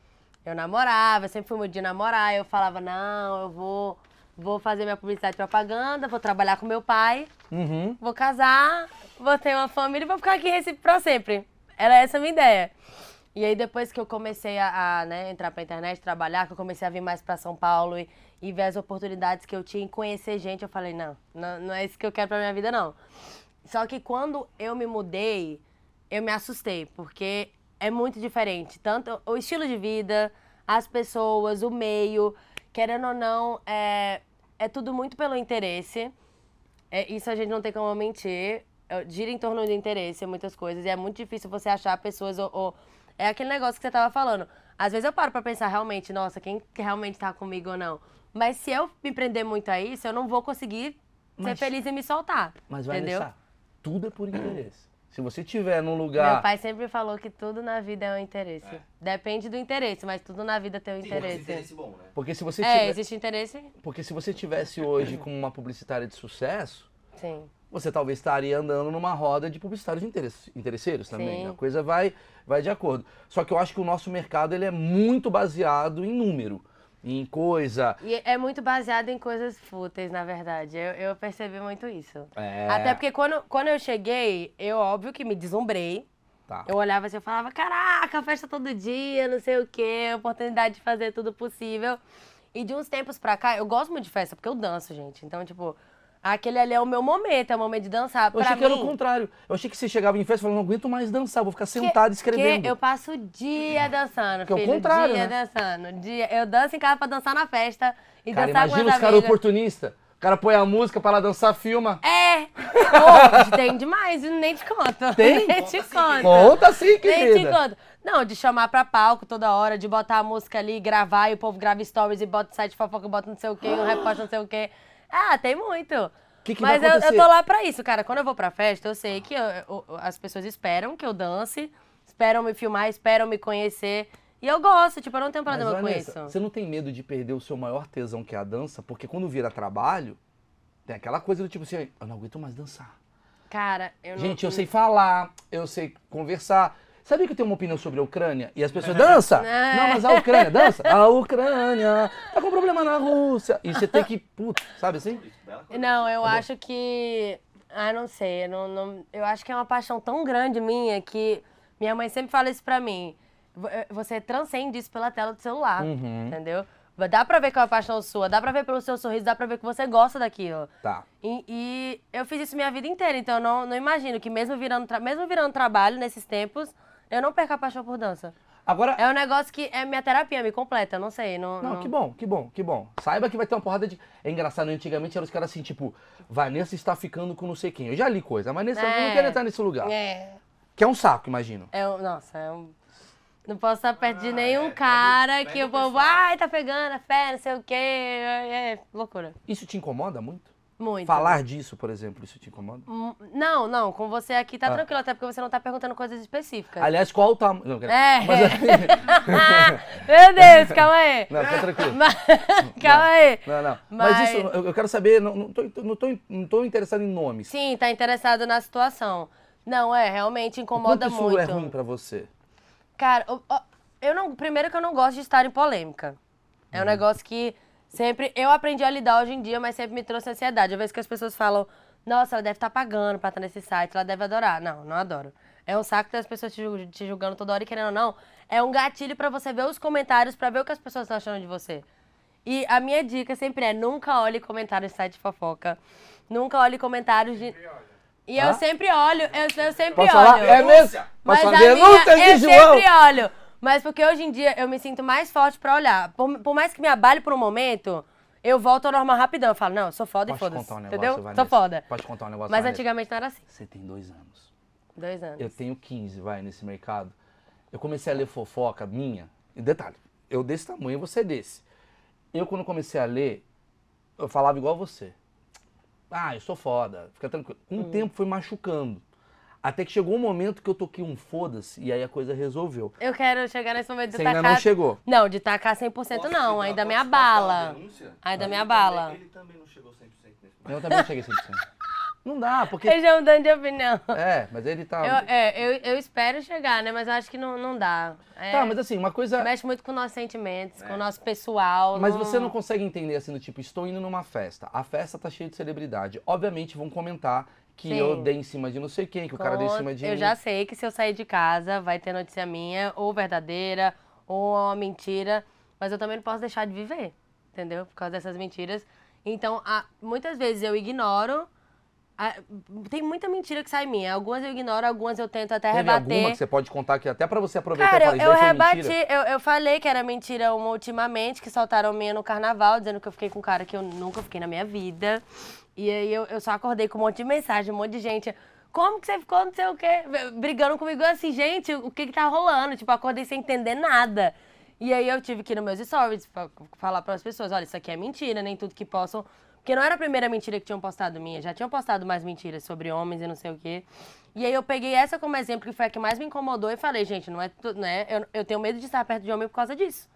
Eu namorava, eu sempre fui muito de namorar. Eu falava, não, eu vou, vou fazer minha publicidade e propaganda, vou trabalhar com meu pai, Uhum. vou casar, vou ter uma família e vou ficar aqui em Recife pra sempre. Era essa a minha ideia. E aí depois que eu comecei a, a, né, entrar pra internet, trabalhar, que eu comecei a vir mais pra São Paulo e, e ver as oportunidades que eu tinha em conhecer gente, eu falei, não, não, não é isso que eu quero pra minha vida, não. Só que quando eu me mudei, eu me assustei, porque é muito diferente. Tanto o estilo de vida, as pessoas, o meio, querendo ou não, é, é tudo muito pelo interesse. É, isso a gente não tem como mentir. É, Gira em torno do interesse, muitas coisas. E é muito difícil você achar pessoas ou, ou é aquele negócio que você tava falando. Às vezes eu paro pra pensar realmente, nossa, quem realmente tá comigo ou não. Mas se eu me prender muito a isso, eu não vou conseguir Mas- ser feliz e me soltar. Mas vai entendeu? Tudo é por interesse. Se você tiver num lugar. Meu pai sempre falou que tudo na vida é um interesse. É. Depende do interesse, mas tudo na vida tem um Sim, interesse. interesse bom, né? Porque se você É, tiver. existe interesse? Porque se você tivesse hoje como uma publicitária de sucesso, Sim. você talvez estaria andando numa roda de publicitários interesse- interesseiros também. Sim. A coisa vai, vai de acordo. Só que eu acho que o nosso mercado ele é muito baseado em número, em coisa. E é muito baseado em coisas fúteis, na verdade. Eu, eu percebi muito isso. É, Até porque quando, quando eu cheguei, eu óbvio que me deslumbrei. Tá. Eu olhava assim, eu falava, caraca, festa todo dia, não sei o quê, oportunidade de fazer tudo possível. E de uns tempos pra cá, eu gosto muito de festa, porque eu danço, gente. Então, tipo, aquele ali é o meu momento, é o momento de dançar. Eu pra achei que era o contrário. Eu achei que você chegava em festa e falava, não aguento mais dançar, vou ficar sentado escrevendo. Que eu passo o dia dançando, Que é o filho. contrário, dia né? dançando. Dia, eu danço em casa pra dançar na festa. E Cara, dançar com imagina as os caras oportunistas. O cara põe a música pra ela dançar, filma. É! Tem demais, nem te conto. Tem? Nem te conto. Conta sim, Nem te querida. conto. Não, de chamar pra palco toda hora, de botar a música ali, gravar, e o povo grava stories e bota site fofoca, bota não sei o quê, um repórter não sei o quê. Ah, tem muito. Que que Mas eu, eu tô lá pra isso, cara. Quando eu vou pra festa, eu sei que eu- eu- as pessoas esperam que eu dance, esperam me filmar, esperam me conhecer. E eu gosto, tipo, eu não tenho Mas, problema com Vanessa, isso. você não tem medo de perder o seu maior tesão, que é a dança? Porque quando vira trabalho, tem aquela coisa do tipo assim, eu não aguento mais dançar. Cara, eu não. Gente, eu sei falar, eu sei conversar. Sabia que eu tenho uma opinião sobre a Ucrânia? E as pessoas, dança! É. Não, mas a Ucrânia, dança! A Ucrânia tá com problema na Rússia. E você tem que, puta, sabe assim? Não, eu Tá acho que. Ah, não sei. Eu, não, não- eu acho que é uma paixão tão grande minha que minha mãe sempre fala isso pra mim. Eh, Você transcende isso pela tela do celular. Uhum. Entendeu? Dá pra ver que é uma paixão sua, dá pra ver pelo seu sorriso, dá pra ver que você gosta daquilo. Tá. E, e eu fiz isso minha vida inteira, então eu não, não imagino que mesmo virando, mesmo virando trabalho nesses tempos, eu não perco a paixão por dança. Agora, É um negócio que é minha terapia, me completa, eu não sei. Não, Não, não- que bom, que bom, que bom. Saiba que vai ter uma porrada de. É engraçado, antigamente eram os caras assim, tipo, Vanessa está ficando com não sei quem. Eu já li coisa, a Vanessa eu não É. quero entrar nesse lugar. É. Que é um saco, imagino. É um, nossa, é um. Não posso estar perto de Ah, nenhum é, cara pega que o povo, ai, tá pegando a fé, não sei o quê. É, é loucura. Isso te incomoda muito? Muito. Falar disso, por exemplo, isso te incomoda? Hum, Não, não, com você aqui tá Ah. tranquilo, até porque você não tá perguntando coisas específicas. Aliás, qual o tamanho. Não, É. Mas, Meu Deus, calma aí. não, fica tranquilo. Mas- calma aí. Não, não. Mas, Mas- isso, eu, eu quero saber, não, não, tô, não, tô, não tô interessado em nomes. Sim, tá interessado na situação. Não, é, realmente O incomoda quanto isso muito. é ruim pra você? Cara, o- o- eu não. Primeiro que eu não gosto de estar em polêmica. É Uhum. um negócio que sempre. Eu aprendi a lidar hoje em dia, mas sempre me trouxe ansiedade. Às vezes que as pessoas falam, nossa, ela deve estar pagando pra estar nesse site, ela deve adorar. Não, não adoro. É um saco das pessoas te, ju- te julgando toda hora e querendo ou não. É um gatilho pra você ver os comentários, pra ver o que as pessoas estão achando de você. E a minha dica sempre é: nunca olhe comentários de site de fofoca. Nunca olhe comentários de. E eu Hã? sempre olho, eu, eu sempre Posso olho. falar? É mesmo? Mas Posso a falar? minha, Denúncia eu sempre olho. Mas porque hoje em dia eu me sinto mais forte pra olhar. Por, por mais que me abale por um momento, eu volto ao normal rapidão. Eu falo, não, eu sou foda e Posso foda-se. contar um negócio, entendeu? Vanessa? Sou foda. Pode contar um negócio, Mas Vanessa? antigamente não era assim. Você tem dois anos. Dois anos. Eu tenho 15, vai, nesse mercado. Eu comecei a ler fofoca minha. E detalhe, eu desse tamanho, você desse. Eu, quando comecei a ler, eu falava igual você. Ah, eu sou foda, fica tranquilo. Com Hum. o tempo foi machucando. Até que chegou um momento que eu toquei um foda-se e aí a coisa resolveu. Eu quero chegar nesse momento de Você tacar... ainda não chegou. Não, de tacar 100% Posso não, te- ainda me abala. Ainda me Ele abala. também- Ele também não chegou 100% nesse momento. Eu também não cheguei 100%. Não dá, porque... Eles já mudando de opinião. É, mas ele tá... Eu, é, eu, eu espero chegar, né? Mas eu acho que não, não dá. É, Tá, mas assim, uma coisa... Mexe muito com nossos sentimentos, É. com o nosso pessoal. Mas você não consegue entender assim, do tipo, estou indo numa festa. A festa tá cheia de celebridade. Obviamente vão comentar que Sim. eu dei em cima de não sei quem, que o cara deu em cima de Eu mim. já sei que se eu sair de casa vai ter notícia minha, ou verdadeira, ou uma mentira. Mas eu também não posso deixar de viver, entendeu? Por causa dessas mentiras. Então, a- muitas vezes eu ignoro. a- tem muita mentira que sai minha. Algumas eu ignoro, algumas eu tento até Teve rebater. alguma que você pode contar aqui, até pra você aproveitar Cara, e eu, falar, eu daí foi rebati, eu, eu falei que era mentira uma ultimamente, que soltaram minha no carnaval, dizendo que eu fiquei com um cara que eu nunca fiquei na minha vida. E aí eu, eu só acordei com um monte de mensagem, um monte de gente como que você ficou, não sei o quê, brigando comigo assim, gente, o que que tá rolando? Tipo, acordei sem entender nada. E aí eu tive que ir nos meus stories pra falar para as pessoas, olha, isso aqui é mentira, nem tudo que possam... Porque não era a primeira mentira que tinham postado minha, já tinham postado mais mentiras sobre homens e não sei o quê. E aí eu peguei essa como exemplo, que foi a que mais me incomodou, e falei, gente, não é tudo, né? Eu, eu tenho medo de estar perto de homem por causa disso.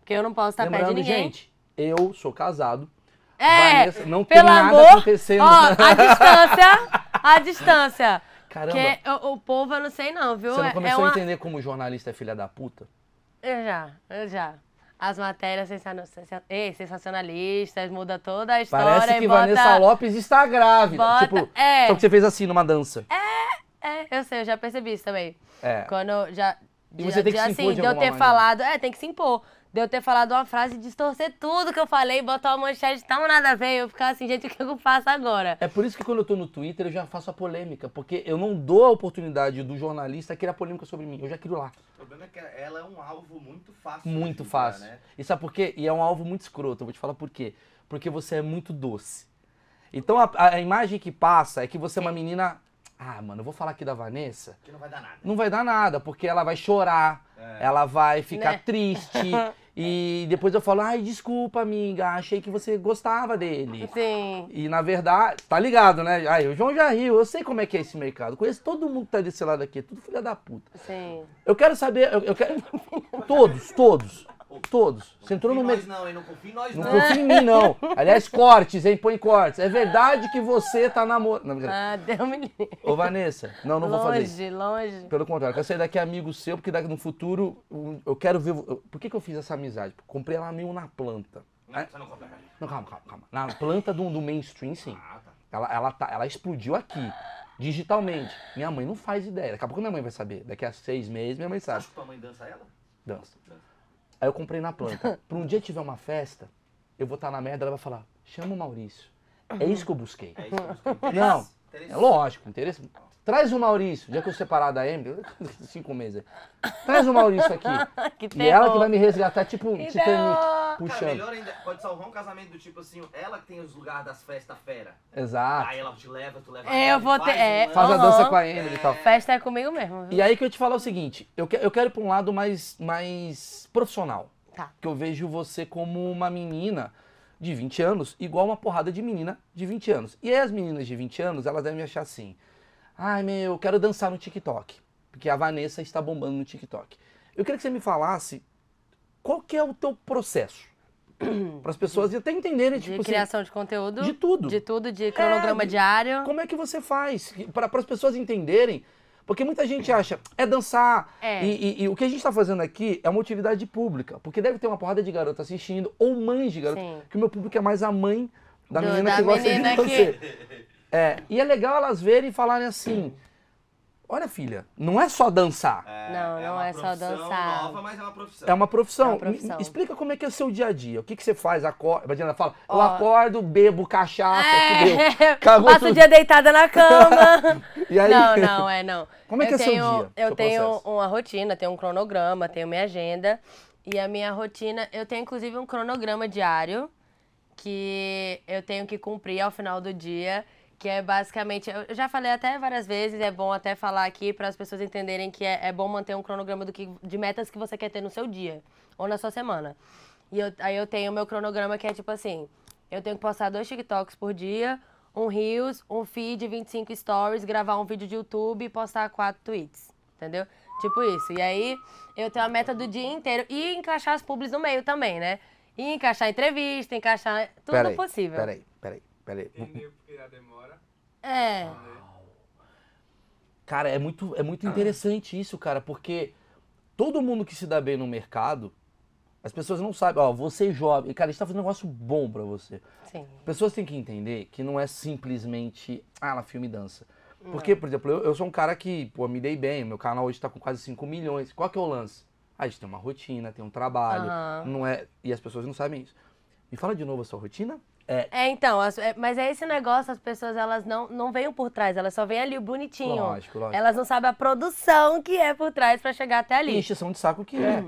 Porque eu não posso estar Lembrando, perto de ninguém. gente, eu sou casado. É, Vanessa, não tem pelo nada amor, acontecendo. Ó, a distância, a distância. Caramba, Porque o, o povo eu não sei não, viu? você não É- começou é uma... a entender como jornalista é filha da puta? Eu já, eu já. As matérias sensacionalistas, muda toda a história Parece que bota... Vanessa Lopes está grávida. bota- tipo, é. só que você fez assim numa dança. É, eu sei, eu já percebi isso também. É. Quando eu já... E você tem que se impor de assim, de eu alguma ter maneira. falado... É, tem que se impor. De eu ter falado uma frase e distorcer tudo que eu falei, botar uma manchete tão nada a ver, eu ficar assim, gente, o que eu faço agora? É por isso que quando eu tô no Twitter eu já faço a polêmica, porque eu não dou a oportunidade do jornalista criar polêmica sobre mim. Eu já crio lá. O problema é que ela é um alvo muito fácil. Muito fácil. Né? E sabe por quê? E é um alvo muito escroto. Eu vou te falar por quê. Porque você é muito doce. Então a, a imagem que passa é que você é uma menina. Ah, mano, eu vou falar aqui da Vanessa. Que não vai dar nada. Não vai dar nada, porque ela vai chorar, É. ela vai ficar Né? triste. e depois eu falo, ai, desculpa, amiga, achei que você gostava dele. Sim. E na verdade, tá ligado, né? Ai, o João já riu, eu sei como é que é esse mercado. Conheço todo mundo que tá desse lado aqui, é tudo filha da puta. Sim. Eu quero saber, eu, eu quero. Todos, todos. Todos. Você entrou no meio. nós não, hein? Não confia em nós Não não. confia em mim, não. Aliás, cortes, hein? Põe cortes. É verdade que você tá namorando. Não. Ah, deu me. Ô, Vanessa, não, não vou fazer isso. Longe, longe. Pelo contrário, eu quero sair daqui amigo seu, porque daqui no futuro eu quero ver. Por que, que eu fiz essa amizade? Comprei ela meio na planta. Não, você não compra. Não, calma, calma, calma. Na planta do, do mainstream, sim. Ah, tá. Ela, ela, tá, ela explodiu aqui, digitalmente. Minha mãe não faz ideia. Daqui a pouco minha mãe vai saber. Daqui a seis meses, minha mãe Você sabe. acha que tua mãe dança ela? Dança. Aí eu comprei na planta. Pra um dia tiver uma festa, eu vou estar na merda, ela vai falar, chama o Maurício. É isso que eu busquei. É isso que eu busquei. Não, é lógico, interesse. Traz o Maurício, já que eu separar da Emily, cinco meses. aí. Traz o Maurício aqui. que E ela que vai me resgatar, tipo Que Titanic, terror. Cara, puxando. melhor ainda, pode salvar um casamento do tipo assim, ela que tem os lugares das festas fera. Exato. Aí ela te leva, tu leva É, ela, eu vou faz ter- é, um Faz a Aham. dança com a Emily e tal. Festa é comigo mesmo. viu? E aí que eu te falar o seguinte, eu, que- eu quero ir pra um lado mais, mais profissional. Tá. Que eu vejo você como uma menina de 20 anos, igual uma porrada de menina de 20 anos. E aí as meninas de 20 anos, elas devem achar assim, ai meu, eu quero dançar no TikTok. Porque a Vanessa está bombando no TikTok. Eu queria que você me falasse qual que é o teu processo. Para as pessoas até entenderem, De tipo assim, criação de conteúdo. de tudo. De tudo, de cronograma de- diário. Como é que você faz? Para as pessoas entenderem. Porque muita gente acha, é dançar. É. E, e- e o que a gente está fazendo aqui é uma utilidade pública. Porque deve ter uma porrada de garota assistindo, ou mães de garota. Sim. Que o meu público é mais a mãe da Do- menina da que gosta menina de você. É, e é legal elas verem e falarem assim: olha, filha, não é só dançar. Não, não uma é só dançar. nova, mas é uma profissão. É uma profissão. É uma profissão. Me- explica como é que é o seu dia a dia. O que, que você faz? Acorda. Imagina, fala, eu acordo, bebo cachaça. É, Cagou passo tudo. o dia deitada na cama. E aí? Não, não, é não. Como é que eu é seu tenho, dia, Eu seu tenho processo? uma rotina, tenho um cronograma, tenho minha agenda. E a minha rotina, eu tenho inclusive um cronograma diário que eu tenho que cumprir ao final do dia, que é basicamente, eu já falei até várias vezes, é bom até falar aqui para as pessoas entenderem que é, é bom manter um cronograma do que, de metas que você quer ter no seu dia ou na sua semana. E eu- aí eu tenho o meu cronograma que é tipo assim, eu tenho que postar dois TikToks por dia, um Reels, um feed, 25 stories, gravar um vídeo de YouTube e postar quatro tweets. Entendeu? Tipo isso. E aí eu tenho a meta do dia inteiro. E encaixar as publis no meio também, né? E encaixar entrevista, encaixar tudo Peraí, possível. Peraí, peraí. Entendeu porque a demora. É. Cara, é muito, é muito interessante isso, cara, porque todo mundo que se dá bem no mercado, as pessoas não sabem, ó, você é jovem, cara, a gente tá fazendo um negócio bom pra você. Sim. As pessoas têm que entender que não é simplesmente, ah, ela filme e dança. Porque, por exemplo, eu, eu sou um cara que, pô, me dei bem, meu canal hoje tá com quase 5 milhões. Qual que é o lance? A gente tem uma rotina, tem um trabalho, Aham. não é, e as pessoas não sabem isso. Me fala de novo a sua rotina? É, É, então, as- é, mas é esse negócio, as pessoas elas não, não veem por trás, elas só veem ali o bonitinho. Lógico, lógico. Elas não sabem a produção que é por trás pra chegar até ali. encheção de saco que é.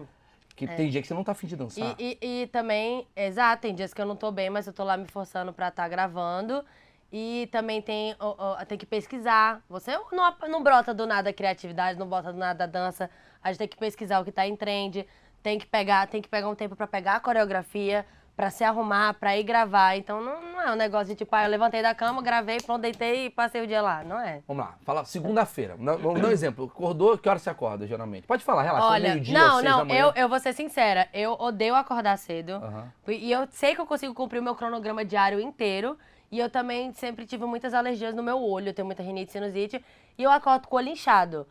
Que tem dia que você não tá afim de dançar. E, e- e também, exato, tem dias que eu não tô bem, mas eu tô lá me forçando pra estar gravando. E também tem, ó, ó, tem que pesquisar. Você não, não brota do nada a criatividade, não brota do nada a dança. A gente tem que pesquisar o que tá em trend. Tem que pegar, tem que pegar um tempo pra pegar a coreografia, pra se arrumar, pra ir gravar. Então não, não é um negócio de tipo, ah, eu levantei da cama, gravei, pronto, deitei e passei o dia lá. Não é. Vamos lá, fala segunda-feira. Vamos dar um exemplo. Acordou, que hora você acorda, geralmente? Pode falar, relaxa. Olha, meio-dia, não, seis da não, manhã. eu, eu vou ser sincera, eu odeio acordar cedo. Aham. E eu sei que eu consigo cumprir o meu cronograma diário inteiro. E eu também sempre tive muitas alergias no meu olho, eu tenho muita rinite e sinusite. E eu acordo com o olho inchado.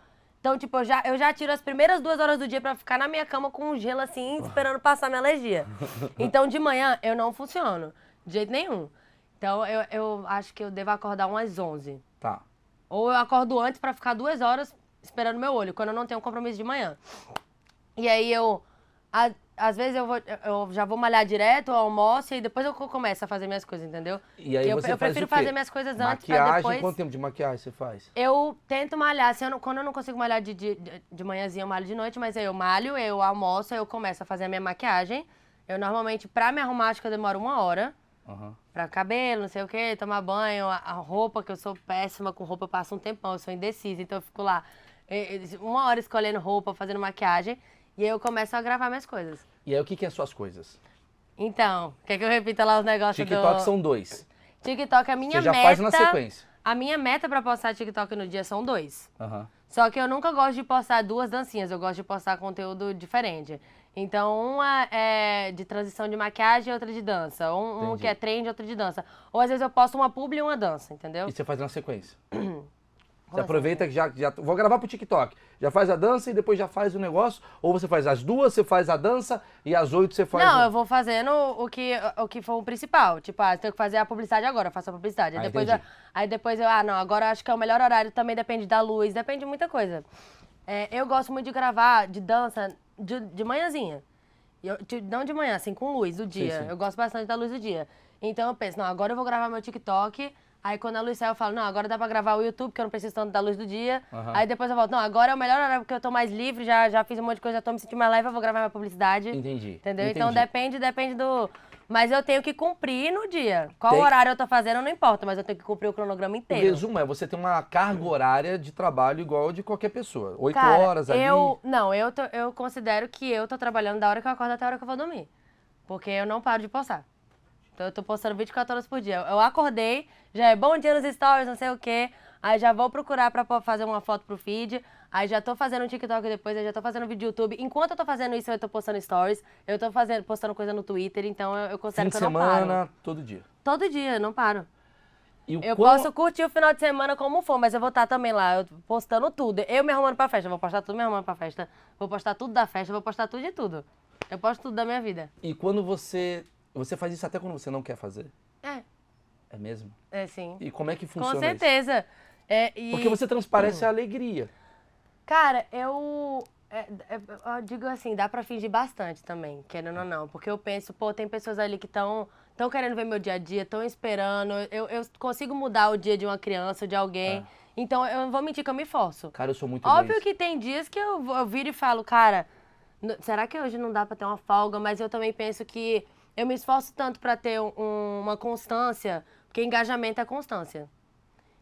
Então, tipo, eu já, eu já tiro as primeiras duas horas do dia pra ficar na minha cama com um gelo assim, esperando passar minha alergia. Então, de manhã, eu não funciono. De jeito nenhum. Então, eu, eu acho que eu devo acordar umas 11. Tá. Ou eu acordo antes pra ficar duas horas esperando meu olho, quando eu não tenho compromisso de manhã. E aí eu. a- às vezes eu, vou, eu já vou malhar direto, eu almoço e depois eu co- começo a fazer minhas coisas, entendeu? E aí eu, você eu faz prefiro fazer minhas coisas antes pra Maquiagem, depois. quanto tempo de maquiagem você faz? Eu tento malhar. Se eu não- quando eu não consigo malhar de, de, de- manhãzinha, eu malho de noite, mas aí eu malho, eu almoço, aí eu começo a fazer a minha maquiagem. Eu normalmente, pra me arrumar, acho que eu demoro uma hora. Aham. Pra cabelo, não sei o quê, tomar banho, a, a roupa, que eu sou péssima com roupa, eu passo um tempão, eu sou indecisa, então eu fico lá uma hora escolhendo roupa, fazendo maquiagem, e aí eu começo a gravar minhas coisas. E aí, o que, que é suas coisas? Então, quer que eu repita lá os negócios TikTok do... são dois. TikTok, a minha Você já meta... faz na sequência. A minha meta pra postar TikTok no dia são dois. Só que eu nunca gosto de postar duas dancinhas, eu gosto de postar conteúdo diferente. Então, uma é de transição de maquiagem e outra de dança. Um, um que é trend e outra de dança. Ou às vezes eu posto uma publi e uma dança, entendeu? E você faz na sequência. Você aproveita que já, já. Vou gravar pro TikTok. Já faz a dança e depois já faz o negócio. Ou você faz as duas, você faz a dança e às oito você faz. Não, o- eu vou fazendo o que, o que for o principal. Tipo, ah, tenho que fazer a publicidade agora, eu faço a publicidade. Aí, Ah, depois, eu, aí depois eu, ah, não, agora acho que é o melhor horário, também depende da luz, depende de muita coisa. É, eu gosto muito de gravar de dança de, de manhãzinha. Eu, de- não de manhã, assim, com luz do dia. sim. Eu gosto bastante da luz do dia. Então eu penso, não, agora eu vou gravar meu TikTok. Aí quando a luz sai, eu falo, não, agora dá pra gravar o YouTube, porque eu não preciso tanto da luz do dia. Aham. Aí depois eu volto, não, agora é o melhor horário porque eu tô mais livre, já, já fiz um monte de coisa, já tô me sentindo mais leve, eu vou gravar minha publicidade. Entendi. Entendeu? Então entendi. depende, depende do. Mas eu tenho que cumprir no dia. Qual Tem- horário eu tô fazendo, não importa, mas eu tenho que cumprir o cronograma O inteiro. resumo é, você tem uma carga horária de trabalho igual de qualquer pessoa. Oito Cara, horas ali. eu. Não, eu, tô- eu considero que eu tô trabalhando da hora que eu acordo até a hora que eu vou dormir. Porque eu não paro de postar. Então eu tô postando 24 horas por dia. Eu acordei, já é bom dia nos stories, não sei o quê. Aí já vou procurar pra fazer uma foto pro feed. Aí já tô fazendo um TikTok depois, aí já tô fazendo vídeo do YouTube. Enquanto eu tô fazendo isso, eu tô postando stories. Eu tô fazendo, postando coisa no Twitter, então eu, eu Fim considero de que eu não paro. semana, todo dia. Todo dia, não paro. E Eu posso curtir o final de semana como for, mas eu vou estar também lá, eu postando tudo. Eu me arrumando pra festa, vou postar tudo me arrumando pra festa. Vou postar tudo da festa, vou postar tudo de tudo. Eu posto tudo da minha vida. E quando você. Você faz isso até quando você não quer fazer? É, É mesmo? é sim. E como é que Com funciona isso? certeza. É, e, Porque você transparece a alegria. Cara, eu, é, é, eu digo assim, dá pra fingir bastante também, querendo ou não. Porque eu penso, pô, tem pessoas ali que estão tão querendo ver meu dia a dia, estão esperando. Eu, eu consigo mudar o dia de uma criança, de alguém. É. Então eu não vou mentir que eu me forço. Cara, eu sou muito Óbvio que tem dias que eu, eu viro e falo, cara, será que hoje não dá pra ter uma folga? Mas eu também penso que eu me esforço tanto pra ter um- uma constância, porque engajamento é constância.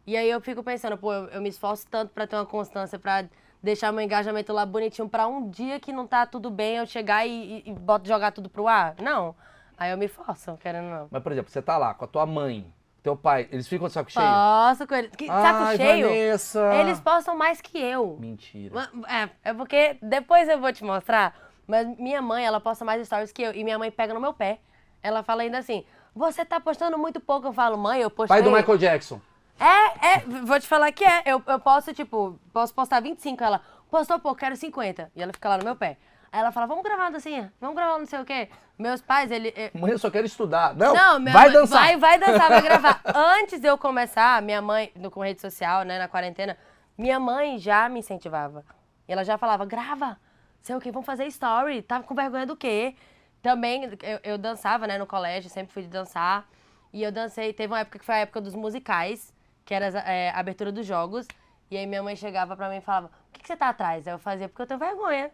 E aí eu fico pensando, pô, eu, eu me esforço tanto pra ter uma constância, pra deixar meu engajamento lá bonitinho, pra um dia que não tá tudo bem eu chegar e, e, e boto, jogar tudo pro ar. Não. Aí eu me forço, querendo não. Mas, por exemplo, você tá lá com a tua mãe, teu pai, eles ficam de saco cheio? Posso com eles. Que, saco Ai, cheio? Vanessa. Eles postam mais que eu. Mentira. É, é porque depois eu vou te mostrar, mas minha mãe, ela posta mais stories que eu, e minha mãe pega no meu pé. Ela fala ainda assim, você tá postando muito pouco. Eu falo, mãe, eu postei... Pai do Michael Jackson. É, é, vou te falar que é. Eu, eu posso, tipo, posso postar 25, ela, postou pouco, quero 50. E ela fica lá no meu pé. Aí ela fala, vamos gravar uma dancinha, vamos gravar não sei o quê. Meus pais, ele... eh, Mãe, eu só quero estudar. Não, não, minha vai mãe- dançar. Vai, vai dançar, vai gravar. Antes de eu começar, minha mãe, no, com rede social, né, na quarentena, minha mãe já me incentivava. Ela já falava, grava, sei o quê, vamos fazer story. Tava com vergonha do quê? Também, eu, eu dançava, né, no colégio, sempre fui de dançar. E eu dancei, teve uma época que foi a época dos musicais, que era é, a abertura dos jogos. E aí minha mãe chegava pra mim e falava, por que, que você tá atrás? Aí eu fazia, porque eu tenho vergonha.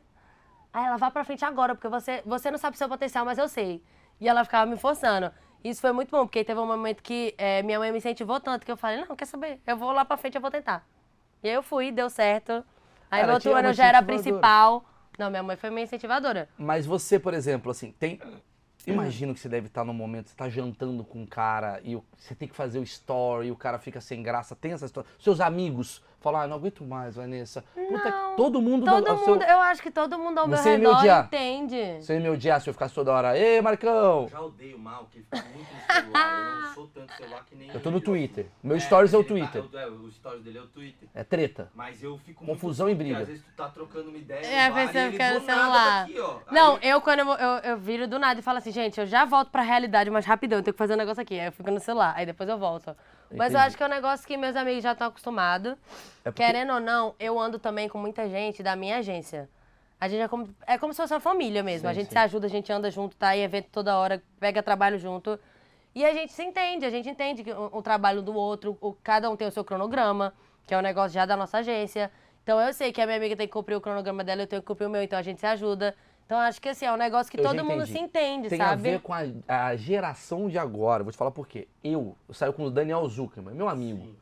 Aí ela, vá pra frente agora, porque você, você não sabe o seu potencial, mas eu sei. E ela ficava me forçando. Isso foi muito bom, porque teve um momento que é, minha mãe me incentivou tanto que eu falei, não, quer saber? Eu vou lá pra frente, eu vou tentar. E aí eu fui, deu certo. Aí Cara, no outro ano eu já era principal. Não, minha mãe foi minha incentivadora. Mas você, por exemplo, assim, tem. Imagino que você deve estar num momento, você tá jantando com um cara e você tem que fazer o story e o cara fica sem graça. Tem essa história. Seus amigos falam, ah, não aguento mais, Vanessa. Puta, Não, todo mundo Todo ao seu- mundo, eu acho que todo mundo ao meu Você ia me redor odiar. entende. Você ia me odiar se eu ficasse toda hora. Ê, Marcão! Eu já odeio mal, que ele fica muito no celular. Eu não sou tanto celular que nem Eu tô no. Twitter. Meu stories é o tá- Twitter. é, o stories dele é o Twitter. É treta. Mas eu fico Confusão muito e briga. Às vezes tu tá trocando uma ideia. É, e que era celular. tá aqui, ó. Não, Aí- eu quando eu, eu, eu viro do nada e falo assim, gente, eu já volto pra realidade, mas rapidão, eu tenho que fazer um negócio aqui. Aí eu fico no celular, aí depois eu volto. Mas eu Entendi. acho que é um negócio que meus amigos já estão acostumados. É porque- Querendo ou não, eu ando também com muita gente da minha agência. A gente é como, é como se fosse uma família mesmo. a Sim, gente sim. se ajuda, a gente anda junto, tá em evento toda hora, pega trabalho junto. E a gente se entende, a gente entende que o, o trabalho do outro, o- cada um tem o seu cronograma, que é um negócio já da nossa agência. Então eu sei que a minha amiga tem que cumprir o cronograma dela, eu tenho que cumprir o meu, então a gente se ajuda. Então acho que assim, é um negócio que Eu todo mundo se entende, Tem sabe? a ver com a, a geração de agora. Vou te falar por quê. Eu, eu saio com o Daniel Zuckerman, meu amigo.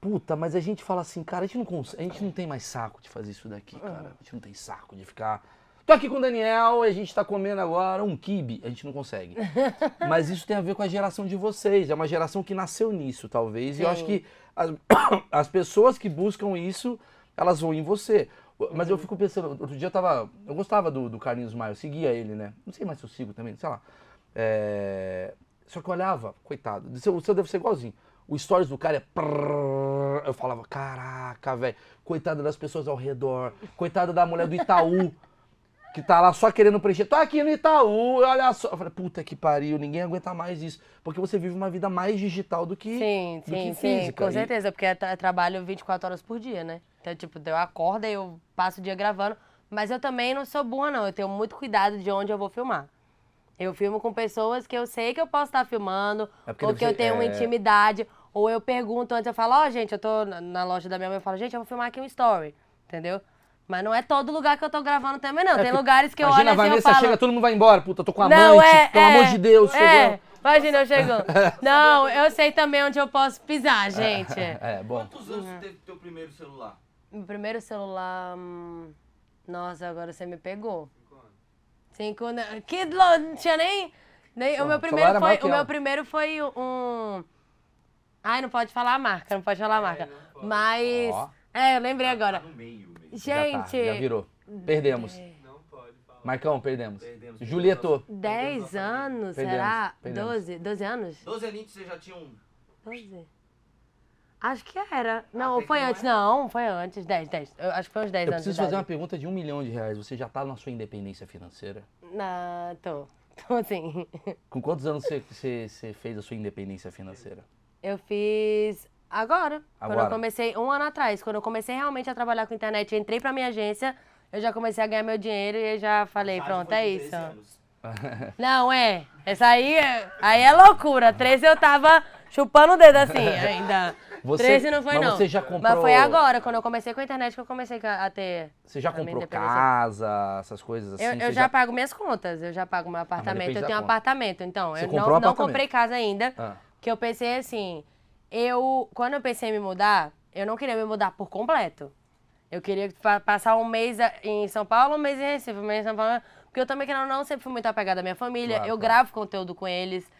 Puta, mas a gente fala assim, cara, a gente não, a gente não tem mais saco de fazer isso daqui, cara. A gente não tem saco de ficar. Tô aqui com o Daniel e a gente tá comendo agora um kibe. A gente não consegue. Mas isso tem a ver com a geração de vocês. É uma geração que nasceu nisso, talvez. E eu acho Sim. que as, as pessoas que buscam isso, elas vão em você. Mas eu fico pensando, outro dia eu tava. Eu gostava do, do Carlinhos Maia, eu seguia ele, né? Não sei mais se eu sigo também, sei lá. É, Só que eu olhava, coitado, o seu, o seu deve ser igualzinho. O stories do cara é. prrr. Eu falava, caraca, velho, coitada das pessoas ao redor, coitada da mulher do Itaú, que tá lá só querendo preencher. Tô aqui no Itaú, olha só. Eu falei, puta que pariu, ninguém aguenta mais isso. Porque você vive uma vida mais digital do que, Sim, do que sim, sim, física. com E- certeza, porque é tra- trabalho 24 horas por dia, né? Então, tipo, eu acordo e eu passo o dia gravando, mas eu também não sou burra, não. Eu tenho muito cuidado de onde eu vou filmar. Eu filmo com pessoas que eu sei que eu posso estar filmando, É porque ou que eu tenho uma é- intimidade, ou eu pergunto antes, eu falo, ó, gente, eu tô na- loja da minha mãe, eu falo, gente, eu vou filmar aqui um story, entendeu? Mas não é todo lugar que eu tô gravando também, não. É, Tem lugares que eu Imagina, olho a assim, eu Vanessa falo... chega, todo mundo vai embora. Puta, tô com a Não, amante, é, pelo é, amor de Deus, é. chegou. Imagina, eu chego. Não, eu sei também onde eu posso pisar, gente. É, bom. Quantos anos Uhum. tu teve teu primeiro celular? Meu primeiro celular. hum, Nossa, agora você me pegou. Cinco anos. Que lo- não tinha nem. nem o Porra, meu o primeiro foi. que O meu primeiro foi um. Ai, não pode falar a marca, não pode falar a marca. Mas. Ó. É, eu lembrei agora. Tá no meio, meio. Já tá, Gente, já virou. Perdemos. Não pode falar. Marcão, perdemos. Perdemos. Julieto. 10 anos, Perdemos, será? perdemos. 12? 12 anos? 12 aninhos você já tinha um. 12? Acho que era. Não, que foi antes. era? Não, foi antes. 10, 10. Eu acho que foi uns 10 Eu anos. de preciso fazer uma pergunta de um milhão de reais. Você já tá na sua independência financeira? Não, tô. Tô assim. Com quantos anos você, você, você fez a sua independência financeira? Eu fiz agora, Quando Agora? eu comecei, um ano atrás. Quando eu comecei realmente a trabalhar com internet, eu entrei pra minha agência, eu já comecei a ganhar meu dinheiro e eu já falei, Já pronto, é com isso. 13 anos. Não, é. Essa aí, é- aí é loucura. 13 eu tava chupando o dedo assim ainda. Você- 13 não foi, mas não. você já Mas comprou- foi agora, quando eu comecei com a internet, que eu comecei a ter. Você já comprou casa, essas coisas assim? Eu, eu Você já, pago minhas contas, eu já pago meu apartamento. depende Eu tenho um apartamento, então. Você eu não, não comprei casa ainda. Ah. Que eu pensei assim, eu. Quando eu pensei em me mudar, eu não queria me mudar por completo. Eu queria pa- passar um mês em São Paulo, um mês em Recife, um mês em São Paulo. Porque eu também, querendo não, sempre fui muito apegada à minha família. Claro, eu claro. gravo conteúdo com eles.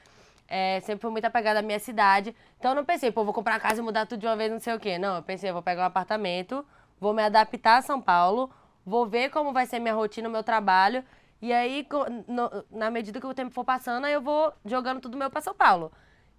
É, sempre fui muito apegada à minha cidade. Então eu não pensei, pô, vou comprar casa e mudar tudo de uma vez, não sei o quê. Não, eu pensei, eu vou pegar um apartamento, vou me adaptar a São Paulo, vou ver como vai ser minha rotina, meu trabalho. E aí, no- na medida que o tempo for passando, eu vou jogando tudo meu pra São Paulo.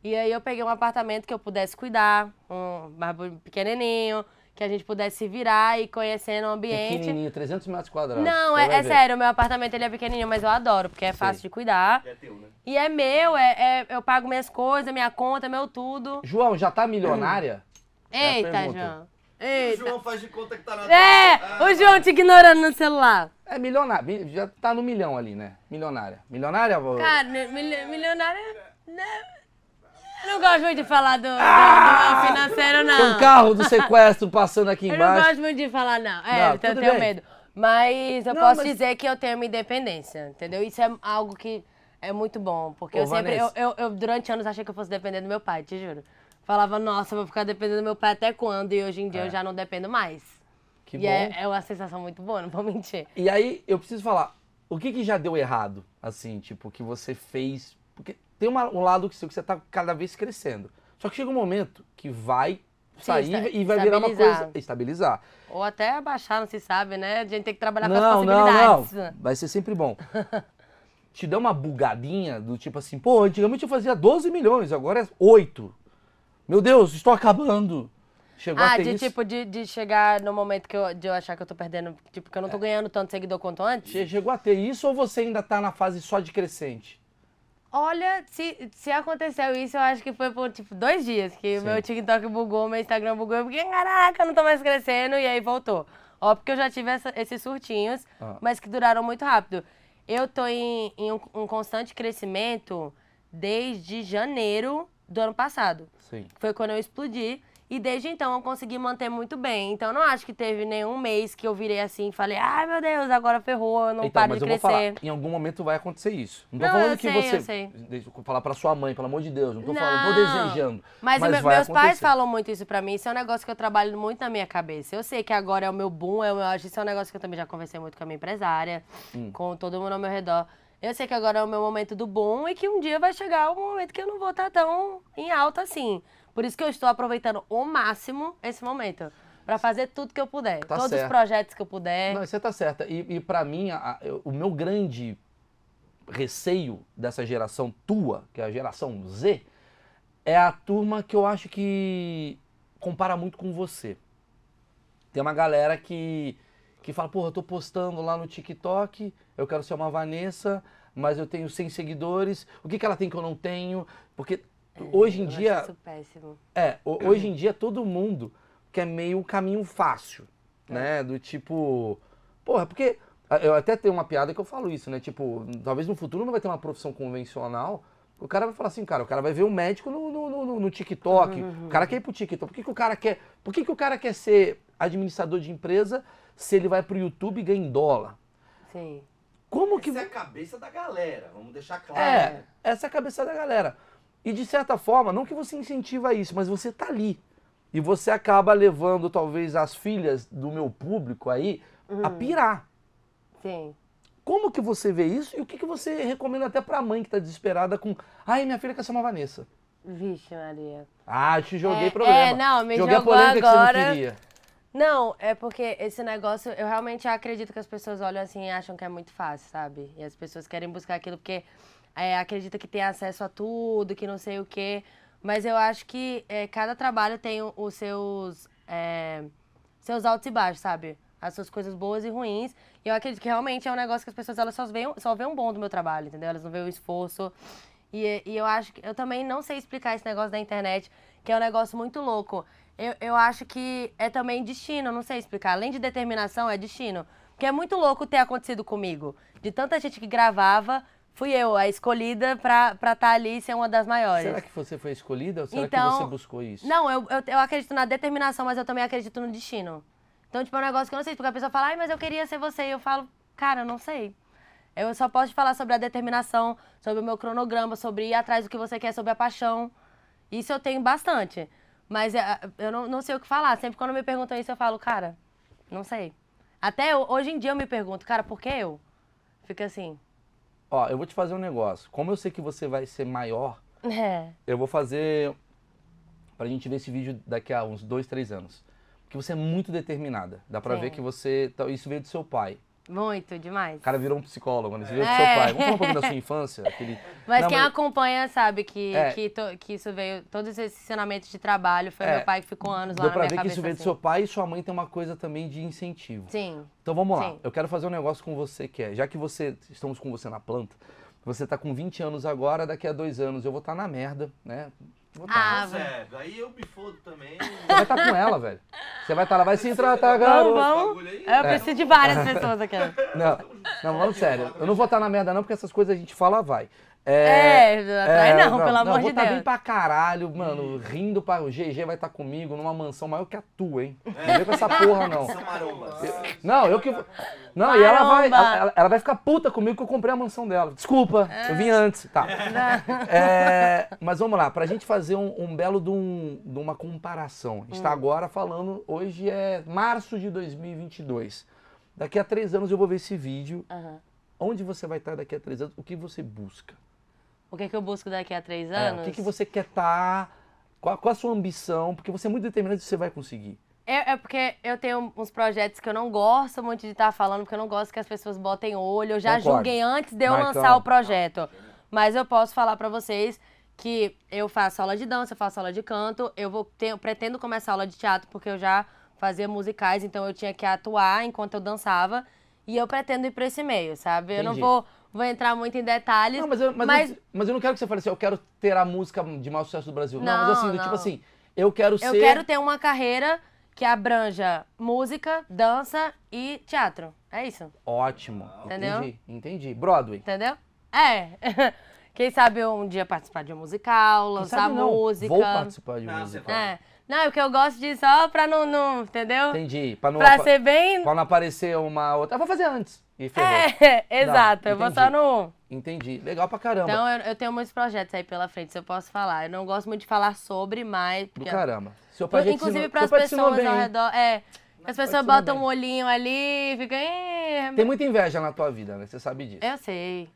E aí eu peguei um apartamento que eu pudesse cuidar, um pequenininho, que a gente pudesse se virar e conhecendo o ambiente. Pequenininho, 300 metros quadrados. Não, é, é sério, o meu apartamento ele é pequenininho, mas eu adoro, porque é fácil de cuidar. É teu, né? E é meu, é, é- eu pago minhas coisas, minha conta, meu tudo. João, já tá milionária? É a Eita, pergunta. João. O Eita. João faz de conta que tá na É, Ah, o João te ignorando no celular. É milionária. mi- Já tá no milhão ali, né? Milionária. Milionária? vô? Cara, mil- milionário. Eu não gosto muito de falar do, do, do meu financeiro, não. Tem um carro do sequestro passando aqui Eu não embaixo. gosto muito de falar, não. É, Não, eu tudo tenho bem. medo. Mas eu Não, posso mas- dizer que eu tenho minha independência, entendeu? Isso é algo que É muito bom, porque Ô, eu sempre, eu, eu, eu, durante anos achei que eu fosse depender do meu pai, te juro. Falava, nossa, eu vou ficar dependendo do meu pai até quando? E hoje em dia É. eu já não dependo mais. Que e bom. é, é uma sensação muito boa, não vou mentir. E aí, eu preciso falar, o que que já deu errado, assim, tipo, que você fez... Porque tem uma- um lado que seu que você tá cada vez crescendo. Só que chega um momento que vai Sim, sair esta- e vai virar uma coisa... Estabilizar. Ou até abaixar, não se sabe, né? A gente tem que trabalhar com as Não, não, possibilidades. não. Vai ser sempre bom. Te dá uma bugadinha do tipo assim, pô, antigamente eu fazia 12 milhões, agora é 8. Meu Deus, estou acabando. Chegou a Ah, de isso? tipo, de, de chegar no momento que eu, de eu achar que eu tô perdendo, tipo, que eu não tô ganhando tanto seguidor quanto antes? Che- Chegou a ter isso ou você ainda tá na fase só de crescente? Olha, se, se aconteceu isso, eu acho que foi por, tipo, dois dias que o meu TikTok bugou, meu Instagram bugou, eu fiquei, caraca, eu não tô mais crescendo, e aí voltou. Ó, porque eu já tive essa- esses surtinhos, Ah. mas que duraram muito rápido. Eu tô em, em um, um constante crescimento desde janeiro do ano passado. Sim. Foi quando eu explodi. E desde então eu consegui manter muito bem. Então eu não acho que teve nenhum mês que eu virei assim e falei, ai meu Deus, agora ferrou, eu não então, paro mas de eu vou crescer. falar, em algum momento vai acontecer isso. Não tô Não, falando eu que sei, você. eu sei. Deixa eu falar pra sua mãe, pelo amor de Deus. Não tô Não. falando, tô desejando. Mas, Mas me- vai meus pais acontecer. falam muito isso pra mim. Isso é um negócio que eu trabalho muito na minha cabeça. Eu sei que agora é o meu boom, é o meu auge. Isso é um negócio que eu também já conversei muito com a minha empresária, Hum. com todo mundo ao meu redor. Eu sei que agora é o meu momento do boom e que um dia vai chegar o momento que eu não vou estar tão em alta assim. Por isso que eu estou aproveitando o máximo esse momento. Pra fazer tudo que eu puder. Tá Todos certo. os projetos que eu puder. Não, você tá certa. E, e para mim, a- eu- o meu grande receio dessa geração tua, que é a geração Z, é a turma que eu acho que compara muito com você. Tem uma galera que, que fala, porra, eu tô postando lá no TikTok, eu quero ser uma Vanessa, mas eu tenho 100 seguidores, o que, que ela tem que eu não tenho? Porque hoje em É, Eu acho dia, Isso péssimo. é, ho- hoje em dia todo mundo quer meio o caminho fácil, né? Do tipo, porra, porque eu até tenho uma piada que eu falo isso, né? Tipo, talvez no futuro não vai ter uma profissão convencional. O cara vai falar assim, cara, o cara vai ver um médico no, no, no- no TikTok. O cara quer ir pro TikTok. Por que, que o cara quer. Por que, que o cara quer ser administrador de empresa se ele vai pro YouTube e ganha em dólar? Sim. Como que. Essa é a cabeça da galera, vamos deixar claro. É, essa é a cabeça da galera. E de certa forma, não que você incentiva isso, mas você tá ali. E você acaba levando talvez as filhas do meu público aí a pirar. Sim. Como que você vê isso e o que, que você recomenda até pra mãe que tá desesperada com ai, minha filha quer ser uma Vanessa. Vixe, Maria. Ah, te joguei É, problema. é, não, me joguei a jogou polêmica que você agora. não queria. Não, é porque esse negócio, eu realmente acredito que as pessoas olham assim e acham que é muito fácil, sabe? E as pessoas querem buscar aquilo porque é, acredita que tem acesso a tudo, que não sei o quê. Mas eu acho que é, cada trabalho tem os seus, é, seus altos e baixos, sabe? As suas coisas boas e ruins. E eu acredito que realmente é um negócio que as pessoas elas só veem, só veem um bom do meu trabalho, entendeu? Elas não veem o esforço. E, e eu acho que eu também não sei explicar esse negócio da internet, que é um negócio muito louco. Eu, eu acho que é também destino, não sei explicar. Além de determinação, é destino. Porque é muito louco ter acontecido comigo. De tanta gente que gravava, fui eu a escolhida pra estar ali e ser uma das maiores. Será que você foi escolhida ou será Então, que você buscou isso? Não, eu, eu, eu acredito na determinação, mas eu também acredito no destino. Então, tipo, é um negócio que eu não sei, porque a pessoa fala, ai, mas eu queria ser você. E eu falo, cara, eu não sei. Eu só posso te falar sobre a determinação, sobre o meu cronograma, sobre ir atrás do que você quer, sobre a paixão. Isso eu tenho bastante. Mas é, eu não, não sei o que falar. Sempre quando me perguntam isso, eu falo, cara, não sei. Até eu- hoje em dia eu me pergunto, cara, por que eu? Fica assim. Ó, eu vou te fazer um negócio. Como eu sei que você vai ser maior, É. Eu vou fazer pra gente ver esse vídeo daqui a uns dois, três anos. Porque você é muito determinada. Dá pra Sim. ver que você. tá- Isso veio do seu pai. Muito, demais. O cara virou um psicólogo, né? Veio do É. seu pai. Vamos falar um pouquinho da sua infância? Aquele... Mas Não, quem acompanha sabe que, É. que, to- que isso veio, todos esses ensinamentos de trabalho foi É. meu pai que ficou anos lá Deu na pra minha ver que isso veio do assim. seu pai e sua mãe tem uma coisa também de incentivo. Sim. Então vamos lá. Sim. Eu quero fazer um negócio com você que é, já que você estamos com você na planta, você tá com 20 anos agora, daqui a dois anos eu vou estar na merda, né? Vou tá. Ah, Não, Zé, aí eu me fodo também. Você vai estar com ela, velho. Você vai estar lá, vai se tratar, Vamos, garoto. vamos. bagulho aí. Eu preciso de várias pessoas aqui. Não, não, vamos sério. Eu não vou estar na merda não, porque essas coisas a gente fala, vai. É, atrai não, pelo amor não, de vou tá Deus. bem pra caralho, mano, rindo pra... O GG vai estar comigo numa mansão maior que a tua, hein? Não vem com essa porra, não. Não, eu que... Não, e ela vai, ela, ela vai ficar puta comigo que eu comprei a mansão dela. Desculpa, eu vim antes, tá. É, mas vamos lá, pra gente fazer um, um belo de, um- de uma comparação. A gente Hum. tá agora falando, hoje é março de 2022. Daqui a três anos eu vou ver esse vídeo. Aham. Onde você vai estar daqui a três anos? O que você busca? O que, que eu busco daqui a três É, anos? o que, que você quer estar? Qual, qual a sua ambição? Porque você é muito determinado que você vai conseguir. É, é porque eu tenho uns projetos que eu não gosto muito de estar falando, porque eu não gosto que as pessoas botem olho. Eu já Concordo. julguei antes de eu Marcão. lançar o projeto. Mas eu posso falar pra vocês que eu faço aula de dança, eu faço aula de canto, eu vou ter, eu pretendo começar aula de teatro, porque eu já fazia musicais, então eu tinha que atuar enquanto eu dançava. E eu pretendo ir pra esse meio, sabe? Eu não Entendi. vou, vou entrar muito em detalhes. Não, mas eu, mas, mas eu, mas eu não quero que você fale assim, eu quero ter a música de maior sucesso do Brasil. Não, Não, mas assim, do não. tipo assim, eu quero ser. eu quero ter uma carreira que abranja música, dança e teatro. É isso. Ótimo. Entendeu? Entendi, entendi. Broadway. Entendeu? É. Quem sabe um dia participar de um musical, Quem lançar sabe não, música. Vou participar de Não, música. você É. Não, é porque eu gosto de só pra não, não entendeu? Entendi. Pra não, Pra ser bem. pra não aparecer uma outra. Eu vou fazer antes. E ferrou. É, exato. eu vou só no. Entendi. Legal pra caramba. Então eu, eu tenho muitos projetos aí pela frente, se eu posso falar. Eu não gosto muito de falar sobre, mas. Do caramba. Seu pai te Inclusive para as pessoas bem, ao redor. É. As pessoas botam bem. um olhinho ali e ficam. "Eh, Tem muita inveja na tua vida, né? Você sabe disso. Eu sei,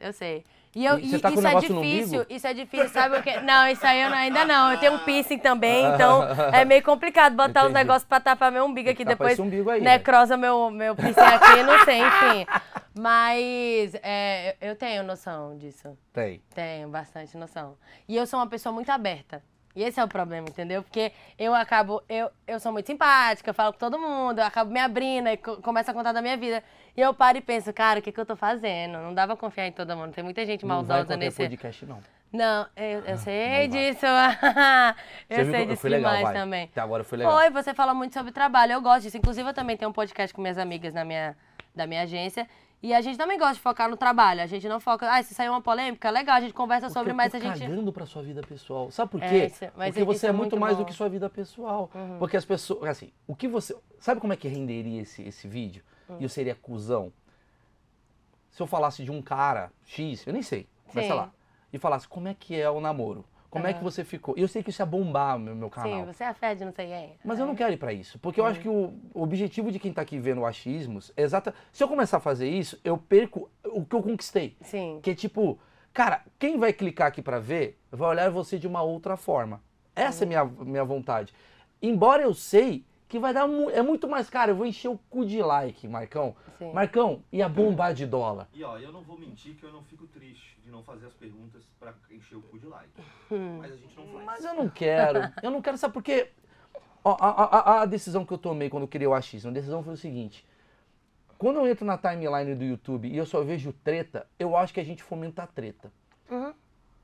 eu sei. E, eu, E tá isso é difícil, isso é difícil, sabe o quê? Não, isso aí eu não- ainda não. Eu tenho um piercing também, então é meio complicado botar os Entendi. negócios pra tapar meu umbigo aqui depois. umbigo aí, necrosa meu, meu piercing aqui, não sei, enfim. Mas é, eu tenho noção disso. Tem. Tenho bastante noção. E eu sou uma pessoa muito aberta. E esse é o problema, entendeu? Porque eu acabo, eu, eu sou muito simpática, eu falo com todo mundo, eu acabo me abrindo e co- começo a contar da minha vida. E eu paro e penso, cara, o que, que eu tô fazendo? Não pra confiar em todo mundo. Tem muita gente Não vai maldosa qualquer nesse. podcast, não. Não, eu, eu sei não disso. eu sei disso legal, demais vai. também. Até agora foi legal. Foi, você fala muito sobre trabalho. Eu gosto disso. Inclusive, eu também tenho um podcast com minhas amigas na minha, da minha agência. E a gente também gosta de focar no trabalho. A gente não foca. Ah, se sair uma polêmica, legal, a gente conversa Porque sobre, eu mas a gente. cagando pra sua vida pessoal. Sabe por É, quê? isso- mas Porque isso você é é muito muito mais do bom. Uhum. que sua vida pessoal. Porque as pessoas, assim, o que você, sabe como é que renderia esse, esse vídeo? Hum. E eu seria cuzão? Se eu falasse de um cara X, eu nem sei, mas sei lá, e falasse como é que é o namoro? Como é que você ficou? Eu sei que isso ia bombar o meu, meu canal. Sim, você é a fé de não sei quem. Mas eu não quero ir pra isso, porque eu acho que o o objetivo de quem tá aqui vendo o achismos é exata. Se eu começar a fazer isso, eu perco o que eu conquistei. Sim. Que é tipo, cara, quem vai clicar aqui pra ver, vai olhar você de uma outra forma. Essa é minha, minha vontade. Embora eu sei que vai dar mu- é muito mais caro, eu vou encher o cu de like, Marcão. Sim. Marcão, ia bombar de dólar. E ó, eu não vou mentir que eu não fico triste de não fazer as perguntas pra encher o cu de like. Hum. Mas a gente não faz. Mas eu não quero. Eu não quero, sabe por quê? Ó, a, a- a decisão que eu tomei quando eu criei o achismo, a decisão foi o seguinte. Quando eu entro na timeline do YouTube e eu só vejo treta, eu acho que a gente fomenta a treta.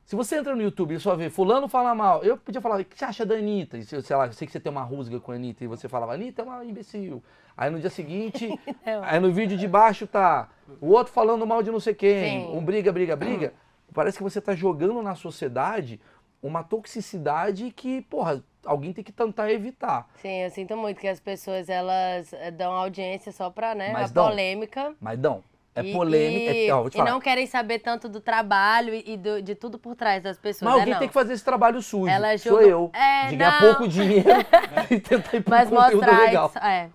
Se você entra no YouTube e só vê fulano fala mal, eu podia falar, o que você acha da Anitta? E, se- sei lá, sei que você tem uma rusga com a Anitta e você falava, Anitta é uma imbecil. Aí no dia seguinte, É. aí no vídeo de baixo tá o outro falando mal de não sei quem, Sim. um briga, briga, briga. Parece que você tá jogando na sociedade uma toxicidade que, porra, alguém tem que tentar evitar. Sim, eu sinto muito que as pessoas elas eh, dão audiência só pra, né, Mas a dão. polêmica. Mas não, é E- polêmica. E, é, ó, e não querem saber tanto do trabalho e, do- de tudo por trás das pessoas. Mas é alguém não. tem que fazer esse trabalho sujo. Ela Sou julga- eu. É, de ganhar não. pouco dinheiro e tentar ir pro Mas mostrar legal. isso. É.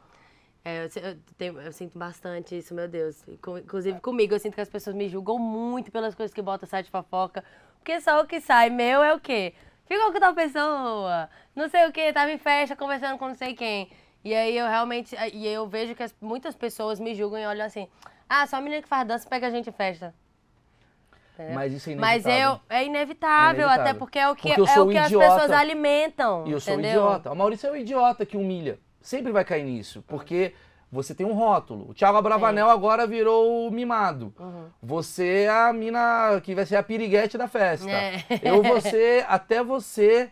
É, eu, eu tenho- eu sinto bastante isso, meu Deus. Inclusive comigo, eu sinto que as pessoas me julgam muito pelas coisas que botam site fofoca. Porque só o que sai meu é o quê? Ficou com tal pessoa, não sei o quê, tava em festa conversando com não sei quem. E aí eu realmente. E eu vejo que as- muitas pessoas me julgam e olham assim: ah, só a menina que faz dança pega a gente em festa. Entendeu? Mas isso é Mas inevitável. eu, é inevitável, É até inevitável. porque é o que, é o um que as pessoas alimentam. E eu sou um entendeu? idiota. O Maurício é o idiota que humilha. Sempre vai cair nisso. Porque você tem um rótulo. O Thiago Abravanel agora virou o mimado. Uhum. Você é a mina que vai ser a piriguete da festa. É. Eu vou ser, até você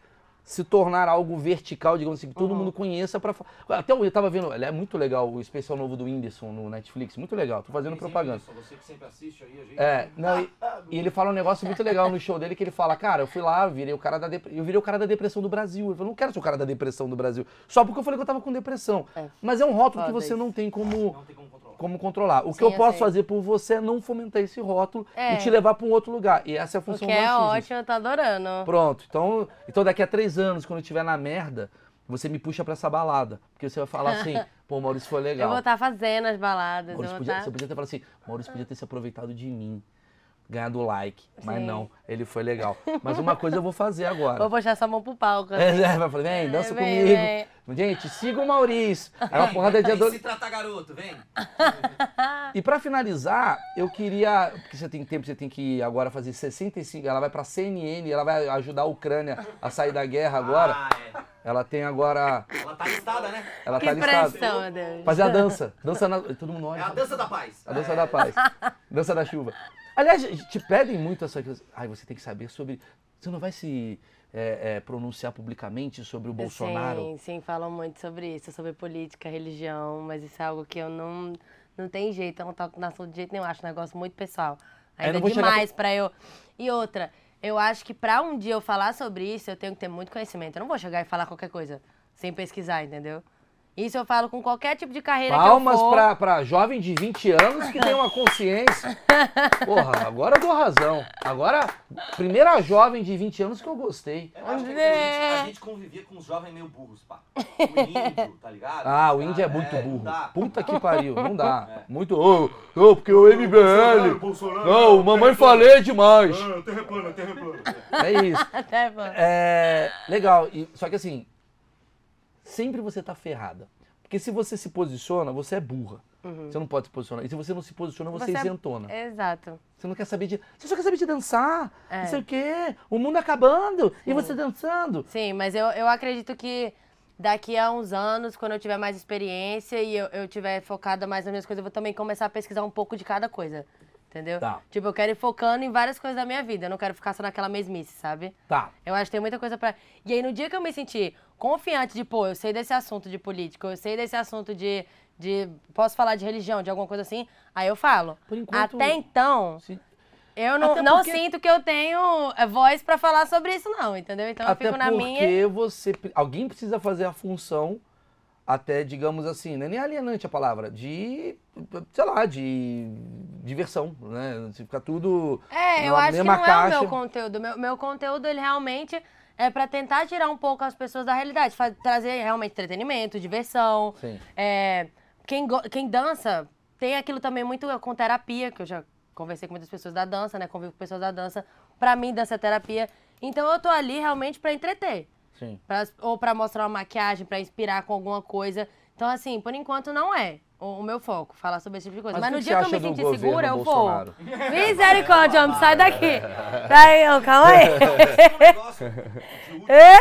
se tornar algo vertical, digamos assim, que todo Uhum. mundo conheça para Até eu tava vendo, é muito legal o especial novo do Whindersson no Netflix, muito legal, tô fazendo propaganda. Você que sempre assiste aí, a gente. É, não, e, e ele fala um negócio muito legal no show dele que ele fala, cara, eu fui lá, eu virei o cara da dep- eu virei o cara da depressão do Brasil. Ele falou, não quero ser o cara da depressão do Brasil. Só porque eu falei que eu tava com depressão. É. Mas é um rótulo que Foda você isso. não tem como, Não tem como controlar. Como controlar. O que Sim, eu eu posso sei. fazer por você é não fomentar esse rótulo É. e te levar para um outro lugar. E essa é a função que do é achismo. ótimo, eu tô adorando. Pronto. Então, então daqui a três anos, quando eu estiver na merda, você me puxa pra essa balada. Porque você vai falar assim, pô, Maurício foi Eu legal. vou estar fazendo as baladas, eu Maurício podia, estar... Você podia ter falado assim, Maurício podia ter se aproveitado de mim. Ganhado like. Mas Sim. não, ele foi legal. Mas uma coisa eu vou fazer agora. Vou puxar sua mão pro palco. É, assim. é, vai falar, vem, dança vem, comigo. vem. Gente, siga o Maurício. Aí uma porrada de Vem adolescente. se tratar garoto, vem. E pra finalizar, eu queria. Porque você tem tempo, você tem que agora fazer 65. Ela vai pra CNN, ela vai ajudar a Ucrânia a sair da guerra agora. Ah, é. Ela tem agora. Ela tá listada, né? Ela Que tá listada. pressão, meu Deus. Fazer a dança. Dança na. Todo mundo olha. É a dança da paz. A dança da paz. Dança da chuva. Aliás, te pedem muito essa coisa. Ai, você tem que saber sobre. Você não vai se é, é, pronunciar publicamente sobre o Bolsonaro? Sim, sim, falam muito sobre isso, sobre política, religião, mas isso é algo que eu não, não tem jeito, eu não toco na assunto de jeito nenhum, acho um negócio muito pessoal. Aí Ainda é demais pra eu. E outra, eu acho que pra um dia eu falar sobre isso, eu tenho que ter muito conhecimento. Eu não vou chegar e falar qualquer coisa sem pesquisar, entendeu? Isso eu falo com qualquer tipo de carreira Palmas que eu for. pra, pra jovem de 20 anos que tem uma consciência. Porra, agora eu dou razão. Agora, primeira jovem de 20 anos que eu gostei. Eu acho que a gente, a gente convivia com uns jovens meio burros, pá. O índio, tá ligado? Ah, o Os índio é muito não burro. dá. Puta que pariu, não dá. É. Muito. Ô, ô, porque o MBL. Não, mamãe falei demais. terra plana, terra plana. É isso. Até. É. Legal. E, só que assim, sempre você tá ferrada. Porque se você se posiciona, você é burra. Você não pode se posicionar. E se você não se posiciona, você, Você é é- isentona. Exato. Você não quer saber de. Você só quer saber de dançar. É. Não sei o quê. O mundo acabando. E você dançando. Sim, mas eu, eu acredito que daqui a uns anos, quando eu tiver mais experiência e eu, eu tiver focada mais nas minhas coisas, eu vou também começar a pesquisar um pouco de cada coisa. Entendeu? Tá. Tipo, eu quero ir focando em várias coisas da minha vida. Eu não quero ficar só naquela mesmice, sabe? Tá. Eu acho que tem muita coisa pra. E aí, no dia que eu me sentir confiante de, pô, eu sei desse assunto de política, eu sei desse assunto de. de posso falar de religião, de alguma coisa assim, aí eu falo. Por enquanto- Até então, eu não, Até não porque- sinto que eu tenho é, voz pra falar sobre isso, não, entendeu? Então eu Até fico na porque minha. você. Alguém precisa fazer a função, até, digamos assim, não é nem alienante a palavra, de. sei lá, de diversão, né? Se ficar tudo. É, eu acho que não é caixa. o meu conteúdo. Meu, meu conteúdo, ele realmente é pra tentar tirar um pouco as pessoas da realidade, fa- trazer realmente entretenimento, diversão. Sim. É, quem, quem dança tem aquilo também muito com terapia, que eu já conversei com muitas pessoas da dança, né? Convivo com pessoas da dança. Pra mim, dança é terapia. Então eu tô ali realmente pra entreter. Sim. Pra- ou pra mostrar uma maquiagem, pra inspirar com alguma coisa. Então, assim, por enquanto não é o, o meu foco, falar sobre esse tipo de coisa. Mas Mas, no dia que eu me sentir segura, eu Bolsonaro? vou. Misericórdia, homem, sai daqui. Sai, ô, calma aí. Um negócio de último, É?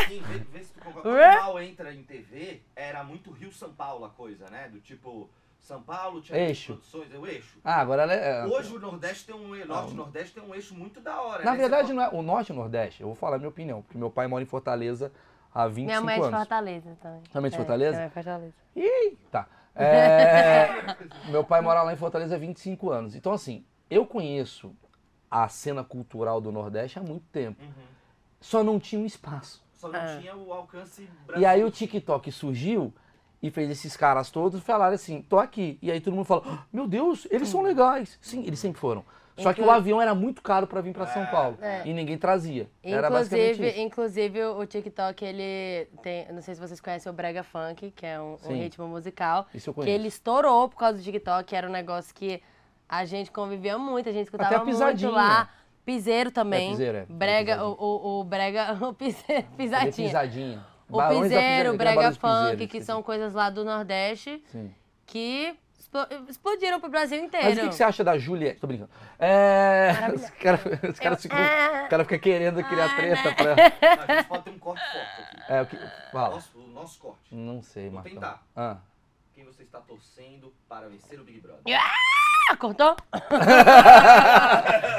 Quando É? o mal entra em TV, era muito Rio-São Paulo a coisa, né? Do tipo, São Paulo tinha Eixo. produções, é o eixo. Ah, agora ela é. Hoje o Nordeste tem um, Norte e Nordeste tem um eixo muito da hora, Na né? verdade, Você não é o Norte e o Nordeste. Eu vou falar a minha opinião, porque meu pai mora em Fortaleza há 25 Minha mãe é de anos. Fortaleza também. Também de É, Fortaleza? Minha mãe é Fortaleza. Ih, tá. É, meu pai mora lá em Fortaleza há 25 anos. Então, assim, eu conheço a cena cultural do Nordeste há muito tempo. Uhum. Só não tinha um espaço. Só não Ah. tinha o alcance E aí o TikTok surgiu e fez esses caras todos falarem assim, tô aqui. E aí todo mundo fala, "Ah, meu Deus, eles são legais. Sim, eles sempre foram. Só que o avião era muito caro pra vir pra São Paulo. É. E ninguém trazia. Inclusive, isso. inclusive, o TikTok, ele tem. Não sei se vocês conhecem o Brega Funk, que é um, um ritmo musical. Isso eu Que conheço. ele estourou por causa do TikTok, era um negócio que a gente convivia muito, a gente escutava Até a pisadinha. muito lá. Piseiro também. É, piseiro, é. Brega, É, o, o, o Brega, o piseiro, Ele é pisadinha. pisadinha. O Barões piseiro, Pisadinha, o que brega funk, Piseiro, que esqueci. são coisas lá do Nordeste, Sim. que explodiram pro Brasil inteiro. Mas o que, que você acha da Juliette? Tô brincando. É. Os caras os caras ficam. O cara fica querendo criar Ah, treta né? pra. A gente pode ter um corte forte aqui. É, o que. Fala. Nosso, o nosso corte. Não sei, Vou Marcão. tentar. Ah. Quem você está torcendo para vencer o Big Brother? Ah, cortou?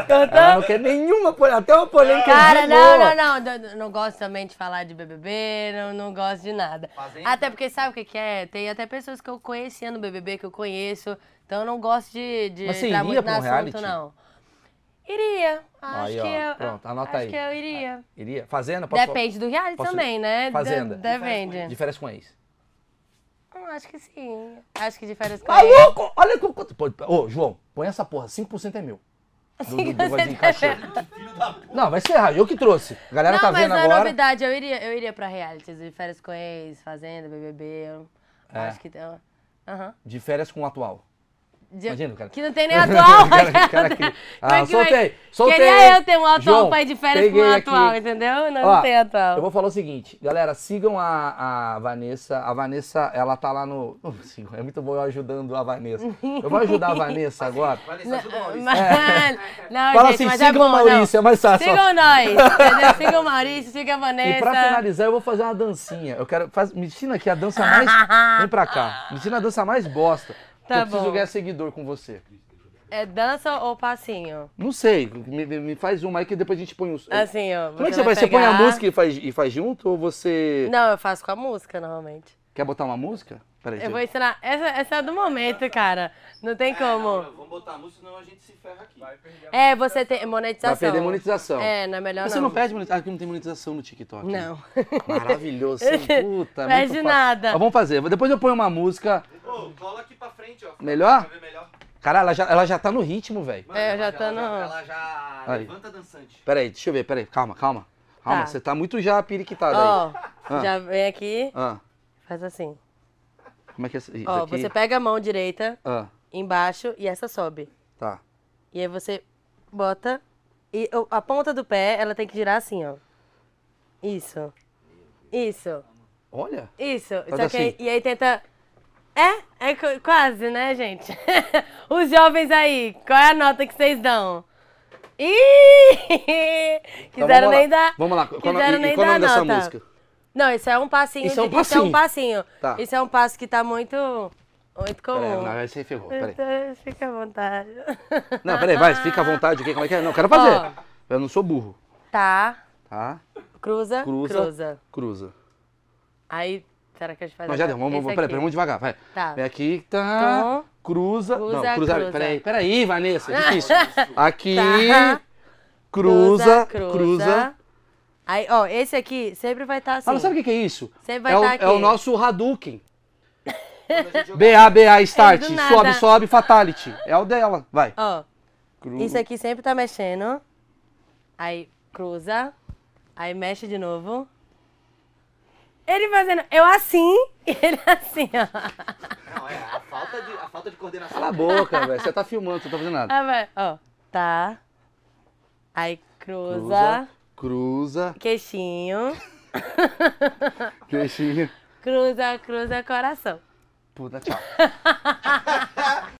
Ela cortou? não quer nenhuma polêmica, até uma polêmica Cara, de não, boa. não, não, não. não- gosto também de falar de BBB, não, não gosto de nada. Fazenda? Até porque sabe o que, que é? Tem até pessoas que eu conhecia no BBB, que eu conheço. Então eu não gosto de, de Mas você entrar iria muito no um assunto, reality? não. Iria. Acho Aí, que eu. pronto, anota acho aí. que eu iria. Iria? Fazenda? Posso Depende do reality posso- também, né? Fazenda. Depende. De férias com ex. Hum, acho que sim. Acho que de férias com. Maluco! Olha que... quanto- Ô, João, põe essa porra, 5% é meu. Do, do, do Godinho Cachê. Não, vai ser errado, eu que trouxe. A galera não, tá mas vendo é agora. novidade. Eu iria, eu iria pra reality. De férias com ex, Fazenda, BBB. eu É. Acho que tem. Aham. De férias com o atual. De- Imagina, cara. Que não tem nem atual. Cara- cara que- é Ah, vai- soltei, soltei. Queria eu ter um atual João, pra ir de férias com um aqui. atual, entendeu? Não, Ó, não tem atual. Eu vou falar o seguinte, galera, sigam a, a Vanessa. A Vanessa, ela tá lá no. É muito bom eu ajudando a Vanessa. Eu vou ajudar a Vanessa agora. Vanessa, ajuda o Maurício. Mas- Não, Fala gente, assim, é sigam bom, o Maurício, é mais fácil. Sigam nós, entendeu? Sigam o Maurício, sigam a Vanessa. E pra finalizar, eu vou fazer uma dancinha. Eu quero. Faz, me ensina aqui a dança mais. Vem pra cá. Me ensina a dança mais bosta. Tá eu preciso bom. ganhar seguidor com você. É dança ou passinho? Não sei. Me, me- faz uma aí que depois a gente põe os. Assim, ó. Como é que você vai? Você põe a música e faz, e faz junto? Ou você. Não, eu faço com a música, normalmente. Quer botar uma música? Peraí. Eu vou deixa ensinar. Essa, essa é do momento, cara. Não tem É, como. não, vamos botar a música, senão a gente se ferra aqui. É, você tem monetização. Vai perder monetização. É, não é melhor Mas não. você não perde monetização. Aqui não tem monetização no TikTok. Não. Maravilhoso. Puta, Perde nada. Mas vamos fazer. Depois eu ponho uma música. Ô, cola aqui pra frente, ó. Melhor? Pra ver melhor. Cara, ela já, ela já tá no ritmo, velho. É, já ela tô no- Ela já Aí. levanta dançante. Peraí, deixa eu ver, peraí. Calma, calma. Calma, Tá. você tá muito já periquitada aí. Ó, Ah. já vem aqui, Ah, faz assim. como é que é isso Ó, aqui? você pega a mão direita Ah, embaixo e essa sobe. tá. E aí você bota e o- a ponta do pé, ela tem que girar assim, ó. Isso. Isso. Olha. Isso. Faz Só que aí- assim. e aí tenta É, é qu- quase, né, gente? Os jovens aí, qual é a nota que vocês dão? Ih! Então, Quiseram lá. nem dar. Vamos lá. Qual, quiseram e, nem qual o dar nome dessa nota. música? Não, isso é um passinho. Isso é um de- Isso é um passinho. passinho. Tá. Isso é um passo que tá muito, muito Peraí, comum. não, aí você ferrou. Peraí. Então, Fica à vontade. Não, peraí, vai, fica à vontade. Como é que é? Não, quero fazer. Eu não sou burro, Tá. tá? Cruza, Cruza. cruza. Cruza. Aí, será que a gente faz Não, já deu. Vamos, vamos, peraí, peraí, vamos devagar, vai. Tá. Vem aqui, tá. Então, Cruza. cruza, não, cruza. cruza. Peraí, peraí, Vanessa, é difícil. Aqui. Tá. Cruza, cruza. Aí, ó, esse aqui sempre vai estar assim. Fala, sabe o que que é isso? Sempre vai é, o, tá aqui. é o nosso Hadouken. BA, BA, start. nada. Sobe, sobe, fatality. É o dela. Vai. Ó, Cru- isso aqui sempre tá mexendo. Aí, cruza. Aí, mexe de novo. Ele fazendo eu assim e ele assim, ó. Não, é, a falta de, a falta de coordenação. Cala a boca, velho. Você tá filmando, você não tá fazendo nada. Aí vai, ó. Tá. Aí, cruza. Cruza, cruza, Queixinho. queixinho. Cruza, cruza, coração. Puta, tchau.